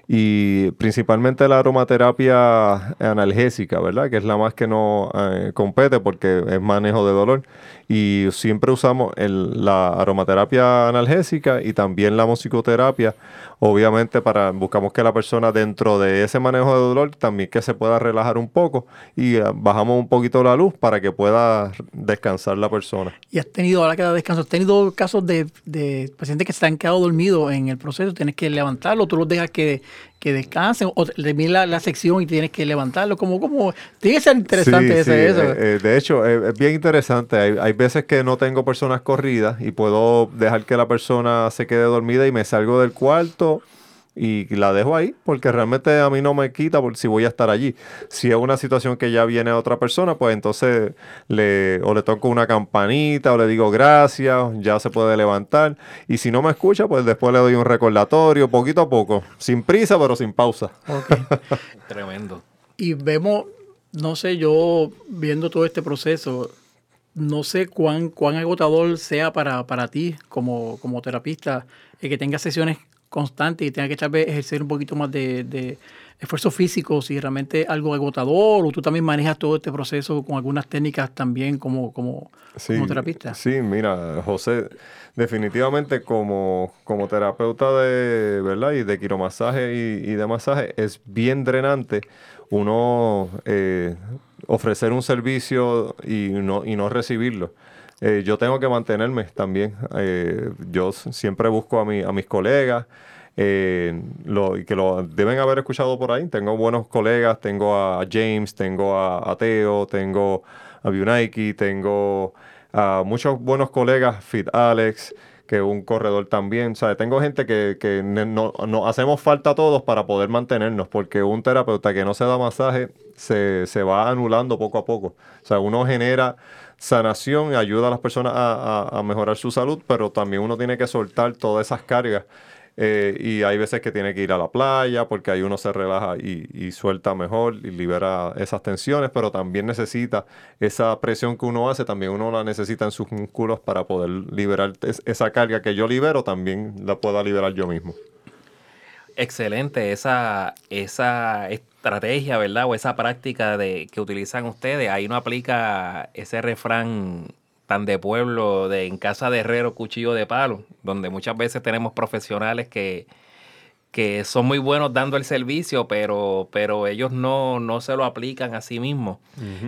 [SPEAKER 3] Y principalmente la aromaterapia analgésica, ¿verdad? Que es la más que nos eh, compete porque es manejo de dolor. Y siempre usamos el- la aromaterapia analgésica y también la musicoterapia. Obviamente para buscamos que la persona dentro de ese manejo de dolor también que se pueda relajar un poco y eh, bajamos un poquito la luz para que pueda descansar la persona.
[SPEAKER 2] Y has tenido, ahora que da descanso, has tenido casos de, de pacientes que se han quedado dormidos en el proceso, tienes que levantarlo, tú los dejas que, que descansen, o termina la, la sección y tienes que levantarlo, como, como, tiene que ser interesante
[SPEAKER 3] Sí,
[SPEAKER 2] ese,
[SPEAKER 3] sí,
[SPEAKER 2] eso.
[SPEAKER 3] eh, eh, de hecho, eh, es bien interesante. Hay, hay veces que no tengo personas corridas y puedo dejar que la persona se quede dormida y me salgo del cuarto y la dejo ahí porque realmente a mí no me quita por si voy a estar allí. Si es una situación que ya viene otra persona, pues entonces le, o le toco una campanita o le digo gracias, ya se puede levantar. Y si no me escucha, pues después le doy un recordatorio poquito a poco, sin prisa pero sin pausa. <laughs>
[SPEAKER 4] Tremendo.
[SPEAKER 2] Y vemos, no sé, yo viendo todo este proceso, no sé cuán, cuán agotador sea para, para ti como, como terapista el que tengas sesiones constantes y tengas que tal vez ejercer un poquito más de, de esfuerzo físico, si realmente algo agotador o tú también manejas todo este proceso con algunas técnicas también como, como, como terapista.
[SPEAKER 3] Sí, mira, José, definitivamente como, como terapeuta de, ¿verdad? Y de quiromasaje y, y de masaje es bien drenante uno eh, ofrecer un servicio y no, y no recibirlo. Eh, yo tengo que mantenerme también. Eh, yo siempre busco a, mi, a mis colegas eh, lo, que lo deben haber escuchado por ahí. Tengo buenos colegas, tengo a James, tengo a, Teo, tengo a Bunike, tengo a muchos buenos colegas, Fit Alex, que un corredor también. O sea, tengo gente que, ne- no, nos hacemos falta a todos para poder mantenernos, porque un terapeuta que no se da masaje se, se va anulando poco a poco. O sea, uno genera sanación ayuda a las personas a, a- mejorar su salud, pero también uno tiene que soltar todas esas cargas. eh, y hay veces que tiene que ir a la playa porque ahí uno se relaja y, y suelta mejor y libera esas tensiones, pero también necesita esa presión que uno hace, también uno la necesita en sus músculos para poder liberar es- esa carga que yo libero, también la pueda liberar yo mismo.
[SPEAKER 4] Excelente esa, esa estrategia, ¿verdad? O esa práctica de, que utilizan ustedes. Ahí no aplica ese refrán tan de pueblo de en casa de herrero, cuchillo de palo, donde muchas veces tenemos profesionales que, que son muy buenos dando el servicio, pero, pero ellos no, no se lo aplican a sí mismos.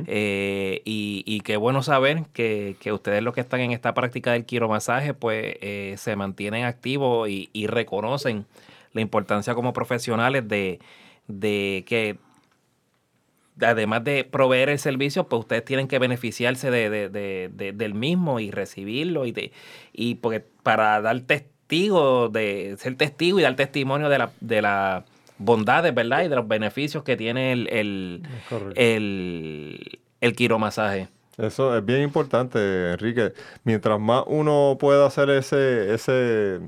[SPEAKER 4] Eh, y, y qué bueno saber que, que ustedes los que están en esta práctica del quiromasaje, pues eh, se mantienen activos y, y reconocen la importancia como profesionales de, de que además de proveer el servicio, pues ustedes tienen que beneficiarse de, de- de- de- del mismo y recibirlo y de y porque para dar testigo de ser testigo y dar testimonio de la de las bondades, ¿verdad? Y de los beneficios que tiene el el, el, el quiromasaje.
[SPEAKER 3] Eso es bien importante, Enrique. Mientras más uno pueda hacer ese, ese,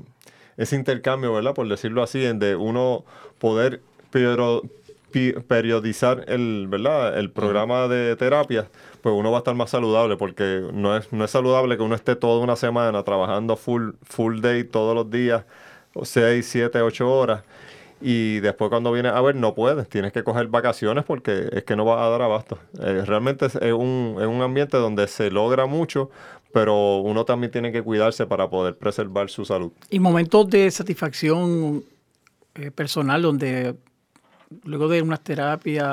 [SPEAKER 3] ese intercambio, ¿verdad? Por decirlo así, en de uno poder pero, periodizar el, ¿verdad? el programa de terapia, pues uno va a estar más saludable, porque no es, no es saludable que uno esté toda una semana trabajando full, full day todos los días, 6, 7, 8 horas. Y después cuando vienes a ver no puedes, tienes que coger vacaciones porque es que no vas a dar abasto. Eh, realmente es, es un, es un ambiente donde se logra mucho, pero uno también tiene que cuidarse para poder preservar su salud.
[SPEAKER 2] Y momentos de satisfacción eh, personal donde luego de unas terapias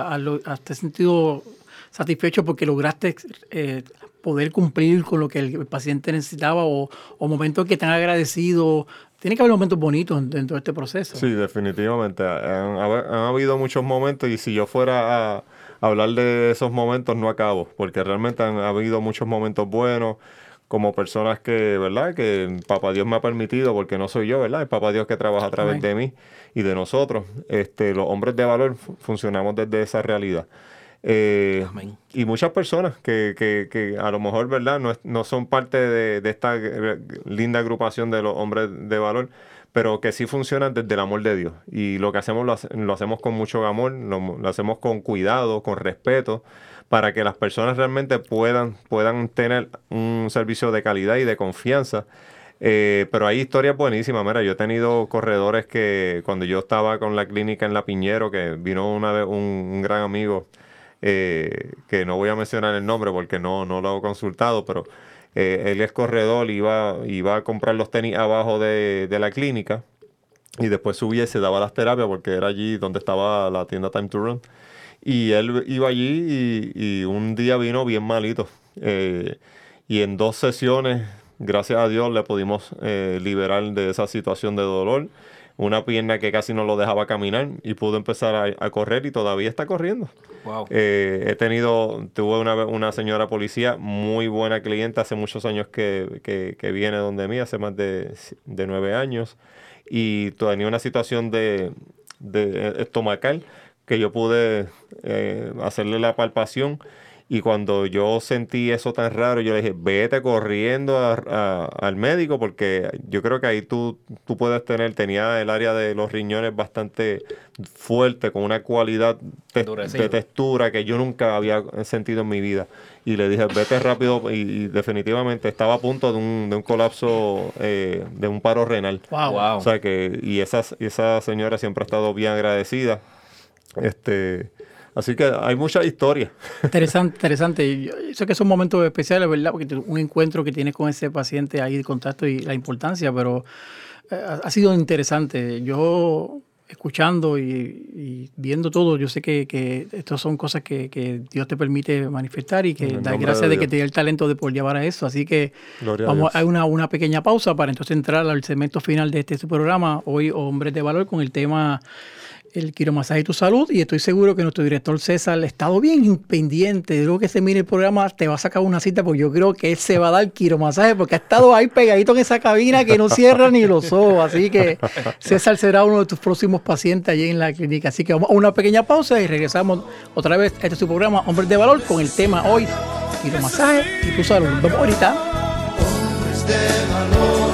[SPEAKER 2] has, sentido satisfecho porque lograste eh, poder cumplir con lo que el paciente necesitaba o, o momentos que te han agradecido. Tiene que haber momentos bonitos dentro de este proceso.
[SPEAKER 3] Sí, definitivamente. Han habido muchos momentos y si yo fuera a hablar de esos momentos no acabo, porque realmente han habido muchos momentos buenos como personas que, ¿verdad? Que el Papá Dios me ha permitido, porque no soy yo, ¿verdad? El Papá Dios que trabaja a través de mí y de nosotros. Este, los hombres de valor fu- funcionamos desde esa realidad. Eh,
[SPEAKER 4] Amén.
[SPEAKER 3] y muchas personas que, que, que a lo mejor, ¿verdad? No, es- no son parte de, de esta linda agrupación de los hombres de valor, pero que sí funcionan desde el amor de Dios. Y lo que hacemos lo, hace- lo hacemos con mucho amor, lo, lo hacemos con cuidado, con respeto, para que las personas realmente puedan, puedan tener un servicio de calidad y de confianza. Eh, pero hay historias buenísimas. Mira, yo he tenido corredores que cuando yo estaba con la clínica en La Piñero, que vino una vez un, gran amigo, eh, que no voy a mencionar el nombre porque no, no lo he consultado, pero eh, él es corredor, iba, iba a comprar los tenis abajo de, de la clínica y después subía y se daba las terapias porque era allí donde estaba la tienda Time to Run. Y él iba allí y, y un día vino bien malito. Eh, y en dos sesiones, gracias a Dios, le pudimos eh, liberar de esa situación de dolor. Una pierna que casi no lo dejaba caminar y pudo empezar a, a correr y todavía está corriendo.
[SPEAKER 4] Wow.
[SPEAKER 3] Eh, he tenido, tuve una, una señora policía muy buena cliente, hace muchos años que, que- que viene donde mí, hace más de, de nueve años, y tenía una situación de, de estomacal que yo pude eh, hacerle la palpación y cuando yo sentí eso tan raro, yo le dije, vete corriendo a- a- al médico porque yo creo que ahí tú, tú puedes tener, tenía el área de los riñones bastante fuerte, con una cualidad te- de textura que yo nunca había sentido en mi vida. Y le dije, vete rápido y, y definitivamente estaba a punto de un, de un colapso, eh, de un paro renal.
[SPEAKER 2] Wow.
[SPEAKER 4] Wow.
[SPEAKER 3] O sea que, y esa, esa señora siempre ha estado bien agradecida. Este, así que hay muchas historias.
[SPEAKER 2] Interesante, interesante. Yo sé que son momentos especiales, ¿verdad? Porque un encuentro que tienes con ese paciente ahí, el contacto y la importancia, pero eh, ha sido interesante. Yo escuchando y, y viendo todo, yo sé que, que estas son cosas que, que Dios te permite manifestar y que da gracias
[SPEAKER 3] de
[SPEAKER 2] de, que te dio el talento de poder llevar a eso. Así que
[SPEAKER 3] Gloria a
[SPEAKER 2] vamos
[SPEAKER 3] Dios.
[SPEAKER 2] a una, una pequeña pausa para entonces entrar al segmento final de este su programa, hoy Hombres de Valor, con el tema el quiromasaje tu salud y estoy seguro que nuestro director César ha estado bien pendiente. Luego que se mire el programa te va a sacar una cita porque yo creo que él se va a dar quiromasaje porque ha estado ahí pegadito en esa cabina que no cierra ni los ojos. Así que César será uno de tus próximos pacientes allí en la clínica. Así que vamos a una pequeña pausa y regresamos otra vez. Este es su programa Hombres de Valor con el tema hoy quiromasaje y tu salud. Nos vemos ahorita.
[SPEAKER 7] hombres de valor,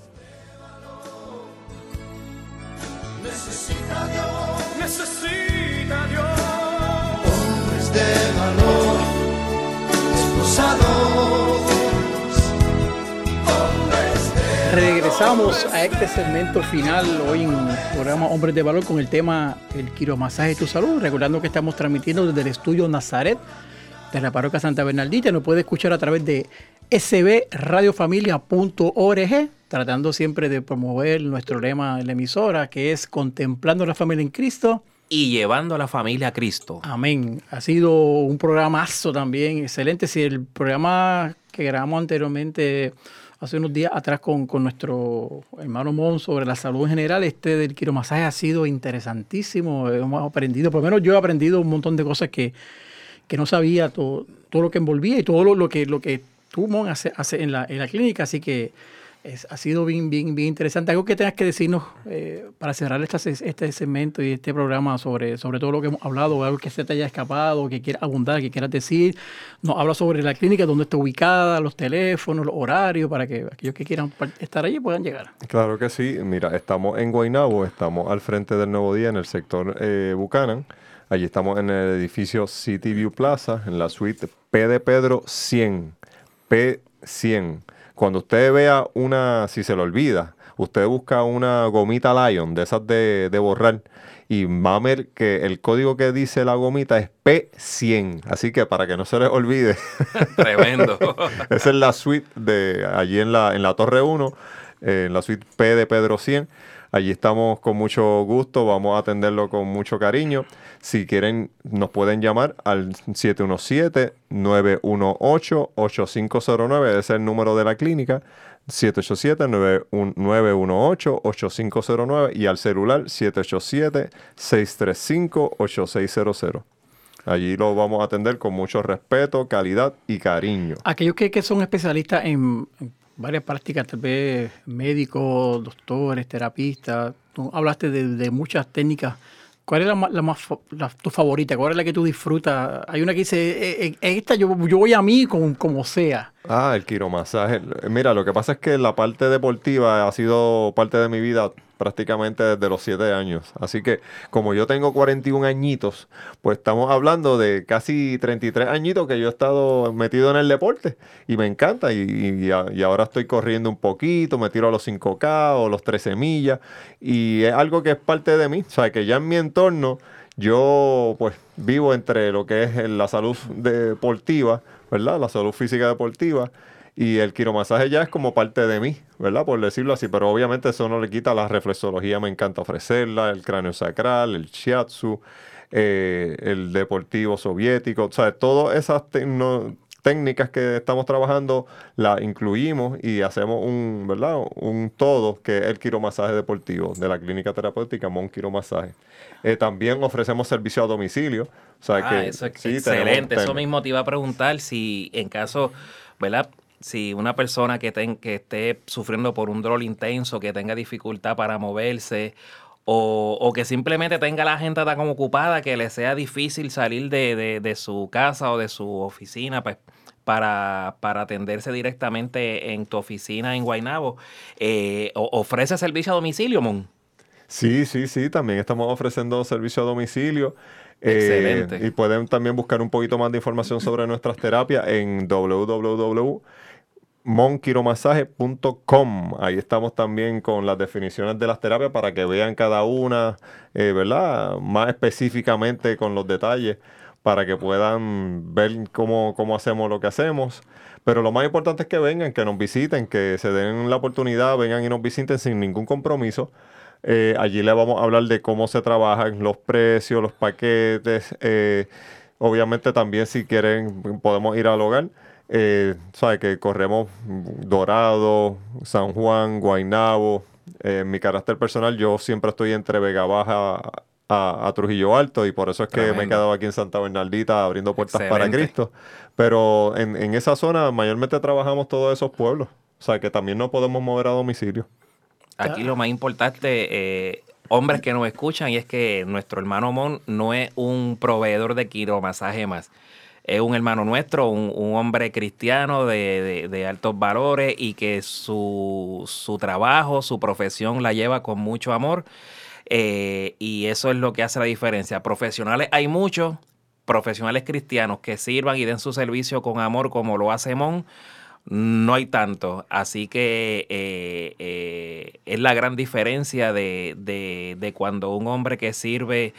[SPEAKER 2] Regresamos a este segmento final hoy en el programa Hombres de Valor con el tema El quiromasaje de tu salud. Recordando que estamos transmitiendo desde el estudio Nazaret de la parroquia Santa Bernardita. Nos puede escuchar a través de sbradiofamilia.org, tratando siempre de promover nuestro lema en la emisora, que es Contemplando la familia en Cristo.
[SPEAKER 4] Y llevando a la familia a Cristo.
[SPEAKER 2] Amén. Ha sido un programazo también, excelente. Si el programa que grabamos anteriormente, hace unos días atrás con, con nuestro hermano Mon sobre la salud en general, este del quiromasaje ha sido interesantísimo. Hemos aprendido, por lo menos yo he aprendido un montón de cosas que, que no sabía, todo, todo lo que envolvía y todo lo, lo que, lo que tú, Mon, hace, hace en, la, en la clínica. Así que ha sido bien, bien, bien interesante. Algo que tengas que decirnos eh, para cerrar esta, este segmento y este programa sobre, sobre todo lo que hemos hablado, algo que se te haya escapado, que quieras abundar, que quieras decir. Nos habla sobre la clínica, dónde está ubicada, los teléfonos, los horarios, para que aquellos que quieran estar allí puedan llegar.
[SPEAKER 3] Claro que sí. Mira, estamos en Guaynabo, estamos al frente del Nuevo Día en el sector eh, Buchanan. Allí estamos en el edificio City View Plaza, en la suite P de Pedro 100. P100. Cuando usted vea una, si se lo olvida, usted busca una gomita Lion, de esas de, de borrar, y va a ver que el código que dice la gomita es P100. Así que para que no se les olvide, <laughs>
[SPEAKER 4] Tremendo. <laughs>
[SPEAKER 3] esa es la suite de allí en la, en la Torre 1, eh, en la suite P de Pedro 100. Allí estamos con mucho gusto, vamos a atenderlo con mucho cariño. Si quieren, nos pueden llamar al 717-918-8509, ese es el número de la clínica. 787-918-8509 y al celular 787-635-8600. Allí lo vamos a atender con mucho respeto, calidad y cariño.
[SPEAKER 2] Aquellos que, que son especialistas en, varias prácticas, tal vez médicos, doctores, terapistas, tú hablaste de, muchas técnicas. ¿Cuál es la, la más tu favorita? ¿Cuál es la que tú disfrutas? Hay una que dice, "Eh, eh, esta yo, yo voy a mí como sea.
[SPEAKER 3] Ah, el quiromasaje. Mira, lo que pasa es que la parte deportiva ha sido parte de mi vida prácticamente desde los 7 años. Así que como yo tengo 41 añitos, pues estamos hablando de casi 33 añitos que yo he estado metido en el deporte y me encanta. Y, y y ahora estoy corriendo un poquito, me tiro a los 5K o los 13 millas y es algo que es parte de mí. O sea, que ya en mi entorno yo pues vivo entre lo que es la salud deportiva, ¿verdad? La salud física deportiva. Y el quiromasaje ya es como parte de mí, ¿verdad? Por decirlo así. Pero obviamente eso no le quita la reflexología, me encanta ofrecerla, el cráneo sacral, el shiatsu, eh, el deportivo soviético. O sea, todas esas técnicas que estamos trabajando las incluimos y hacemos un, ¿verdad? Un todo que es el quiromasaje deportivo de la clínica terapéutica Mon Quiromasaje. Eh, también ofrecemos servicio a domicilio. O sea
[SPEAKER 4] Ah,
[SPEAKER 3] que
[SPEAKER 4] eso es
[SPEAKER 3] sí, tenemos-
[SPEAKER 4] excelente. Eso mismo te iba a preguntar si en caso, ¿verdad? Si una persona que, ten- que esté sufriendo por un dolor intenso, que tenga dificultad para moverse, o, o que simplemente tenga la agenda tan ocupada que le sea difícil salir de, de- de su casa o de su oficina, pues para, para atenderse directamente en tu oficina en Guaynabo, eh, ¿ofrece servicio a domicilio, Mon?
[SPEAKER 3] Sí, sí, sí, también estamos ofreciendo servicio a domicilio. Eh,
[SPEAKER 4] Excelente.
[SPEAKER 3] y pueden también buscar un poquito más de información sobre nuestras terapias en www.monquiromasaje.com. Ahí estamos también con las definiciones de las terapias para que vean cada una, eh, ¿verdad? Más específicamente con los detalles para que puedan ver cómo, cómo hacemos lo que hacemos. Pero lo más importante es que vengan, que nos visiten, que se den la oportunidad, vengan y nos visiten sin ningún compromiso. Eh, allí le vamos a hablar de cómo se trabajan los precios, los paquetes. eh, obviamente también si quieren podemos ir al hogar. Eh, sabe que corremos Dorado, San Juan, Guaynabo. Eh, en mi carácter personal yo siempre estoy entre Vega Baja a, a Trujillo Alto y por eso es que me he quedado aquí en Santa Bernardita abriendo puertas para. Cristo. Pero en, en esa zona mayormente trabajamos todos esos pueblos. O sea que también no podemos mover a domicilio.
[SPEAKER 4] Aquí lo más importante, eh, hombres que nos escuchan, y es que nuestro hermano Mon no es un proveedor de quiromasaje más. Es un hermano nuestro, un, un hombre cristiano de, de- de altos valores y que su, su trabajo, su profesión la lleva con mucho amor. eh, y eso es lo que hace la diferencia. Profesionales hay muchos, profesionales cristianos que sirvan y den su servicio con amor como lo hace Mon, no hay tanto. Así que eh, eh, es la gran diferencia de, de- de cuando un hombre que sirve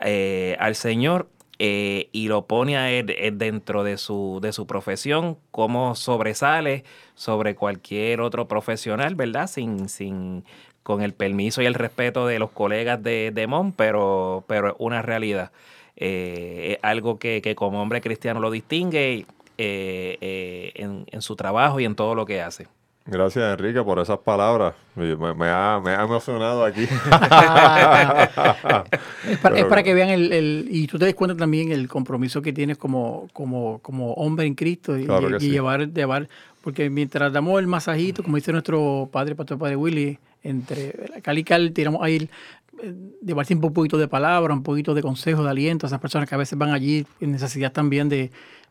[SPEAKER 4] eh, al Señor eh, y lo pone a él eh, dentro de su, de su profesión, cómo sobresale sobre cualquier otro profesional, ¿verdad? Sin, sin, con el permiso y el respeto de los colegas de, de Mon, pero, pero es una realidad. Es algo que, que como hombre cristiano lo distingue eh, eh, en, en su trabajo y en todo lo que hace.
[SPEAKER 3] Gracias Enrique por esas palabras. Me, me ha, me ha emocionado aquí. <laughs>
[SPEAKER 2] Es para, es para que vean el, el- y tú te des cuenta también el compromiso que tienes como, como, como hombre en Cristo y,
[SPEAKER 3] Claro que
[SPEAKER 2] y
[SPEAKER 3] sí.
[SPEAKER 2] llevar, llevar, porque mientras damos el masajito, como dice nuestro padre, pastor padre Willy, entre cal y cal tiramos ahí eh, llevar siempre un poquito de palabra, un poquito de consejo, de aliento a esas personas que a veces van allí en necesidad también de,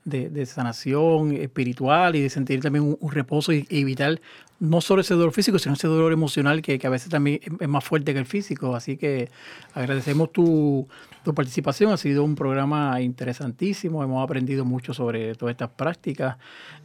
[SPEAKER 2] de- sanación espiritual y de sentir también un, reposo y, y evitar no solo ese dolor físico, sino ese dolor emocional que, que a veces también es, más fuerte que el físico. Así que agradecemos tu, tu participación. Ha sido un programa interesantísimo. Hemos aprendido mucho sobre todas estas prácticas,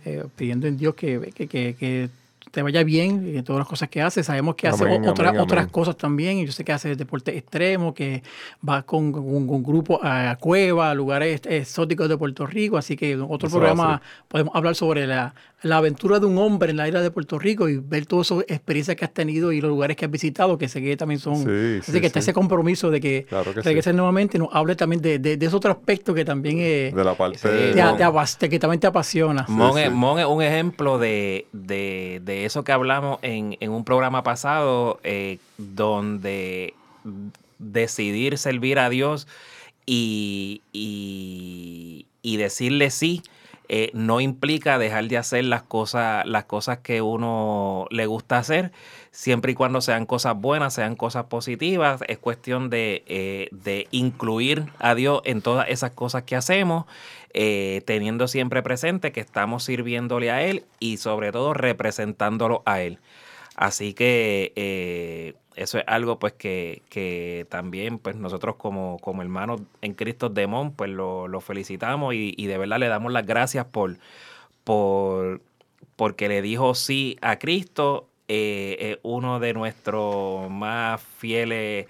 [SPEAKER 2] eh, pidiendo en Dios que- que te vaya bien en todas las cosas que haces. Sabemos que hace
[SPEAKER 3] Amén,
[SPEAKER 2] otras
[SPEAKER 3] amén,
[SPEAKER 2] otras
[SPEAKER 3] amén.
[SPEAKER 2] cosas también. y Yo sé que hace deporte extremo, que va con, con, con grupos a cuevas, a lugares exóticos de Puerto Rico. Así que en otro
[SPEAKER 3] Eso
[SPEAKER 2] programa podemos hablar sobre la, la aventura de un hombre en la isla de Puerto Rico y ver todas esas experiencias que has tenido y los lugares que has visitado, que sé que también son.
[SPEAKER 3] Sí,
[SPEAKER 2] así
[SPEAKER 3] sí,
[SPEAKER 2] que está
[SPEAKER 3] sí.
[SPEAKER 2] ese compromiso de que
[SPEAKER 3] Claro que sí.
[SPEAKER 2] regreses nuevamente y nos hable también de, de, de ese otro aspecto que también eh,
[SPEAKER 3] De la parte de-
[SPEAKER 2] te- que también te apasiona.
[SPEAKER 4] Mon,
[SPEAKER 3] sí.
[SPEAKER 4] Es, Mon es un ejemplo de, eso que hablamos en, un programa pasado, eh, donde decidir servir a Dios y, y- y decirle sí eh, no implica dejar de hacer las cosas, las cosas que uno le gusta hacer, siempre y cuando sean cosas buenas, sean cosas positivas. Es cuestión de, eh, de incluir a Dios en todas esas cosas que hacemos, eh, teniendo siempre presente que estamos sirviéndole a Él y sobre todo representándolo a Él. Así que eh, eso es algo pues que, que también pues nosotros como, como hermanos en Cristo de Mon pues lo, lo felicitamos y, y de verdad le damos las gracias por, por porque le dijo sí a Cristo. Eh, es uno de nuestros más fieles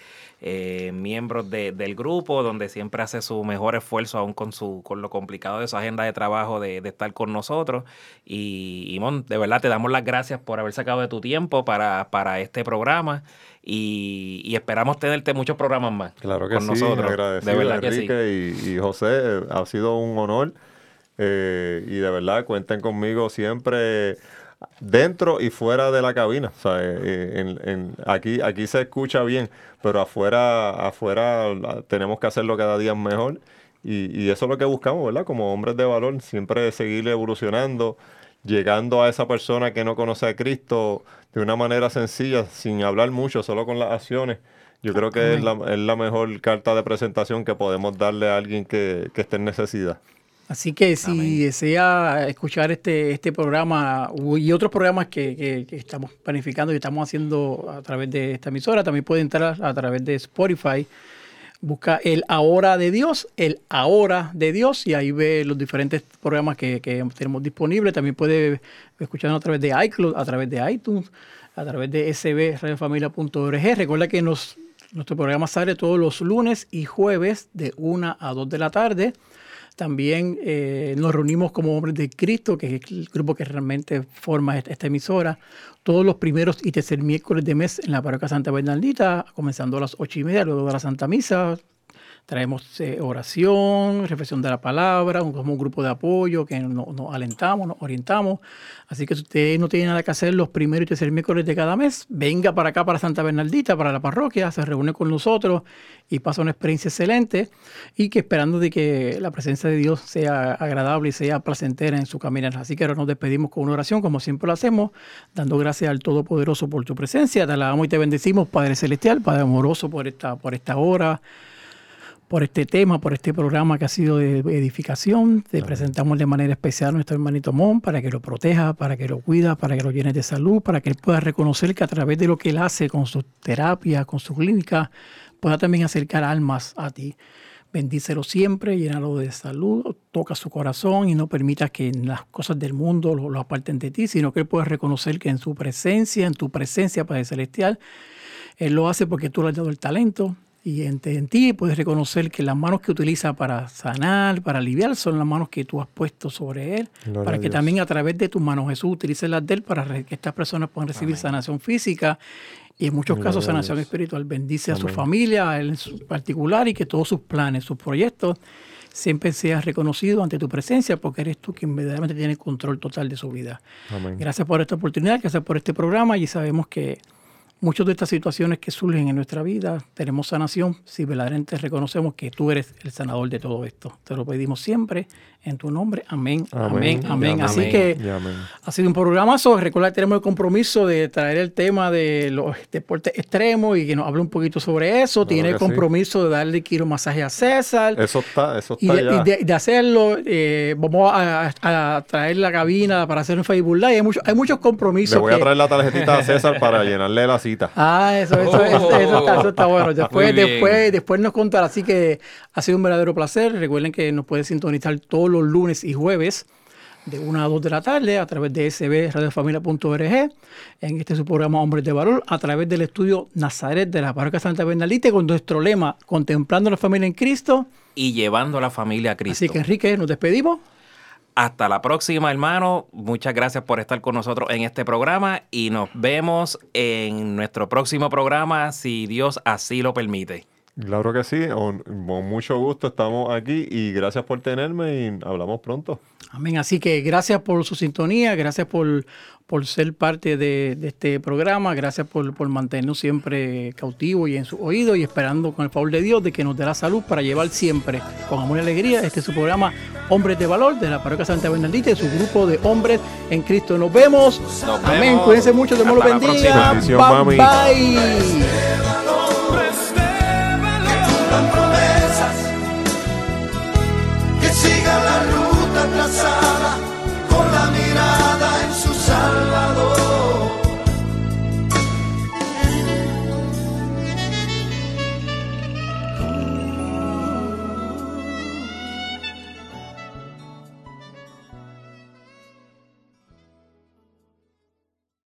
[SPEAKER 4] eh, miembros de- del grupo, donde siempre hace su mejor esfuerzo, aún con, su, con lo complicado de su agenda de trabajo, de, de estar con nosotros. Y, y, Mon, de verdad te damos las gracias por haber sacado de tu tiempo para, para este programa y, y esperamos tenerte muchos programas más
[SPEAKER 3] Claro que
[SPEAKER 4] con
[SPEAKER 3] sí,
[SPEAKER 4] nosotros.
[SPEAKER 3] agradecido
[SPEAKER 4] de verdad que sí.
[SPEAKER 3] Enrique y, y José, eh, ha sido un honor eh, y de verdad cuenten conmigo siempre dentro y fuera de la cabina. O sea, en- en- aquí, aquí se escucha bien, pero afuera, afuera tenemos que hacerlo cada día mejor y, y eso es lo que buscamos, ¿verdad? Como hombres de valor, siempre seguir evolucionando, llegando a esa persona que no conoce a Cristo de una manera sencilla, sin hablar mucho, solo con las acciones. Yo creo que es la, es la mejor carta de presentación que podemos darle a alguien que, que esté en necesidad.
[SPEAKER 2] Así que si
[SPEAKER 4] Amén.
[SPEAKER 2] desea escuchar este, este programa y otros programas que, que- que estamos planificando y estamos haciendo a través de esta emisora, también puede entrar a, a través de Spotify. Busca el Ahora de Dios, el Ahora de Dios, y ahí ve los diferentes programas que, que tenemos disponibles. También puede escucharnos a través de iCloud, a través de iTunes, a través de sbradiofamilia.org. Recuerda que nos, nuestro programa sale todos los lunes y jueves de 1 a 2 de la tarde. También eh, nos reunimos como hombres de Cristo, que es el grupo que realmente forma esta, emisora, todos los primeros y tercer miércoles de mes en la parroquia Santa Bernardita, comenzando a las ocho y media, luego de la Santa Misa. Traemos eh, oración, reflexión de la palabra, un, como un grupo de apoyo que no- nos alentamos, nos orientamos. Así que si usted no tiene nada que hacer los primeros y tercer miércoles de cada mes, venga para acá, para Santa Bernardita, para la parroquia, se reúne con nosotros y pasa una experiencia excelente y que esperando de que la presencia de Dios sea agradable y sea placentera en su caminar. Así que ahora nos despedimos con una oración, como siempre lo hacemos, dando gracias al Todopoderoso por tu presencia. Te alabamos y te bendecimos, Padre Celestial, Padre amoroso, por esta, por esta hora por este tema, por este programa que ha sido de edificación. Te presentamos de manera especial a nuestro hermanito Mon para que lo proteja, para que lo cuida, para que lo llene de salud, para que él pueda reconocer que a través de lo que él hace con su terapia, con su clínica, pueda también acercar almas a ti. Bendícelo siempre, llénalo de salud, toca su corazón y no permita que las cosas del mundo lo, lo aparten de ti, sino que él pueda reconocer que en su presencia, en tu presencia, Padre Celestial, él lo hace porque tú le has dado el talento y en, en ti puedes reconocer que las manos que utiliza para sanar, para aliviar, son las manos que tú has puesto sobre él,
[SPEAKER 3] Gloria
[SPEAKER 2] para que también a través de tus manos Jesús utilice las de él para que estas personas puedan recibir sanación física y en muchos
[SPEAKER 3] Gloria
[SPEAKER 2] casos sanación espiritual. Bendice a su familia, a él en su particular y que todos sus planes, sus proyectos siempre sean reconocidos ante tu presencia porque eres tú quien verdaderamente tiene el control total de su vida.
[SPEAKER 3] Amén.
[SPEAKER 2] Gracias por esta oportunidad, gracias por este programa y sabemos que muchas de estas situaciones que surgen en nuestra vida tenemos sanación si verdaderamente reconocemos que tú eres el sanador de todo esto. Te lo pedimos siempre en tu nombre. Amén, amén, amén.
[SPEAKER 3] Amén.
[SPEAKER 2] Así
[SPEAKER 4] Amén.
[SPEAKER 2] que
[SPEAKER 3] Y amén.
[SPEAKER 2] ha sido un programazo. Recuerda que tenemos el compromiso de traer el tema de los deportes extremos y que nos hable un poquito sobre eso. Tiene el
[SPEAKER 3] sí.
[SPEAKER 2] compromiso de darle quiero masaje a César.
[SPEAKER 3] Eso está, eso
[SPEAKER 2] Y
[SPEAKER 3] está
[SPEAKER 2] de,
[SPEAKER 3] ya.
[SPEAKER 2] y de- de hacerlo, eh, vamos a, a- a traer la cabina para hacer un Facebook Live. Hay, mucho- hay muchos compromisos.
[SPEAKER 3] Le voy a traer la tarjetita a César para llenarle la cita. <laughs>
[SPEAKER 2] Ah, eso, eso, eso, eso está, eso está bueno. Después, después, después nos contará. Así que ha sido un verdadero placer. Recuerden que nos pueden sintonizar todos los lunes y jueves de 1 a 2 de la tarde a través de sbradiofamilia.org en este su programa Hombres de Valor a través del estudio Nazaret de la Parroquia Santa Bernalite con nuestro lema Contemplando la familia en Cristo.
[SPEAKER 4] Y llevando a la familia a Cristo.
[SPEAKER 2] Así que Enrique, nos despedimos.
[SPEAKER 4] Hasta la próxima, hermano. Muchas gracias por estar con nosotros en este programa y nos vemos en nuestro próximo programa, si Dios así lo permite.
[SPEAKER 3] Claro que sí, con, con mucho gusto estamos aquí y gracias por tenerme y hablamos pronto.
[SPEAKER 2] Amén. Así que gracias por su sintonía, gracias por, por ser parte de, de este programa, gracias por, por mantenernos siempre cautivos y en su oído y esperando con el favor de Dios de que nos dé la salud para llevar siempre con amor y alegría este es su programa Hombres de Valor de la Parroquia Santa Bernardita y su grupo de hombres en Cristo. Nos vemos.
[SPEAKER 4] Nos
[SPEAKER 2] Amén.
[SPEAKER 4] vemos.
[SPEAKER 2] Cuídense mucho, Dios me lo
[SPEAKER 4] Hasta la
[SPEAKER 2] bendiga.
[SPEAKER 3] Bye
[SPEAKER 2] bye.
[SPEAKER 3] siga
[SPEAKER 2] la luz.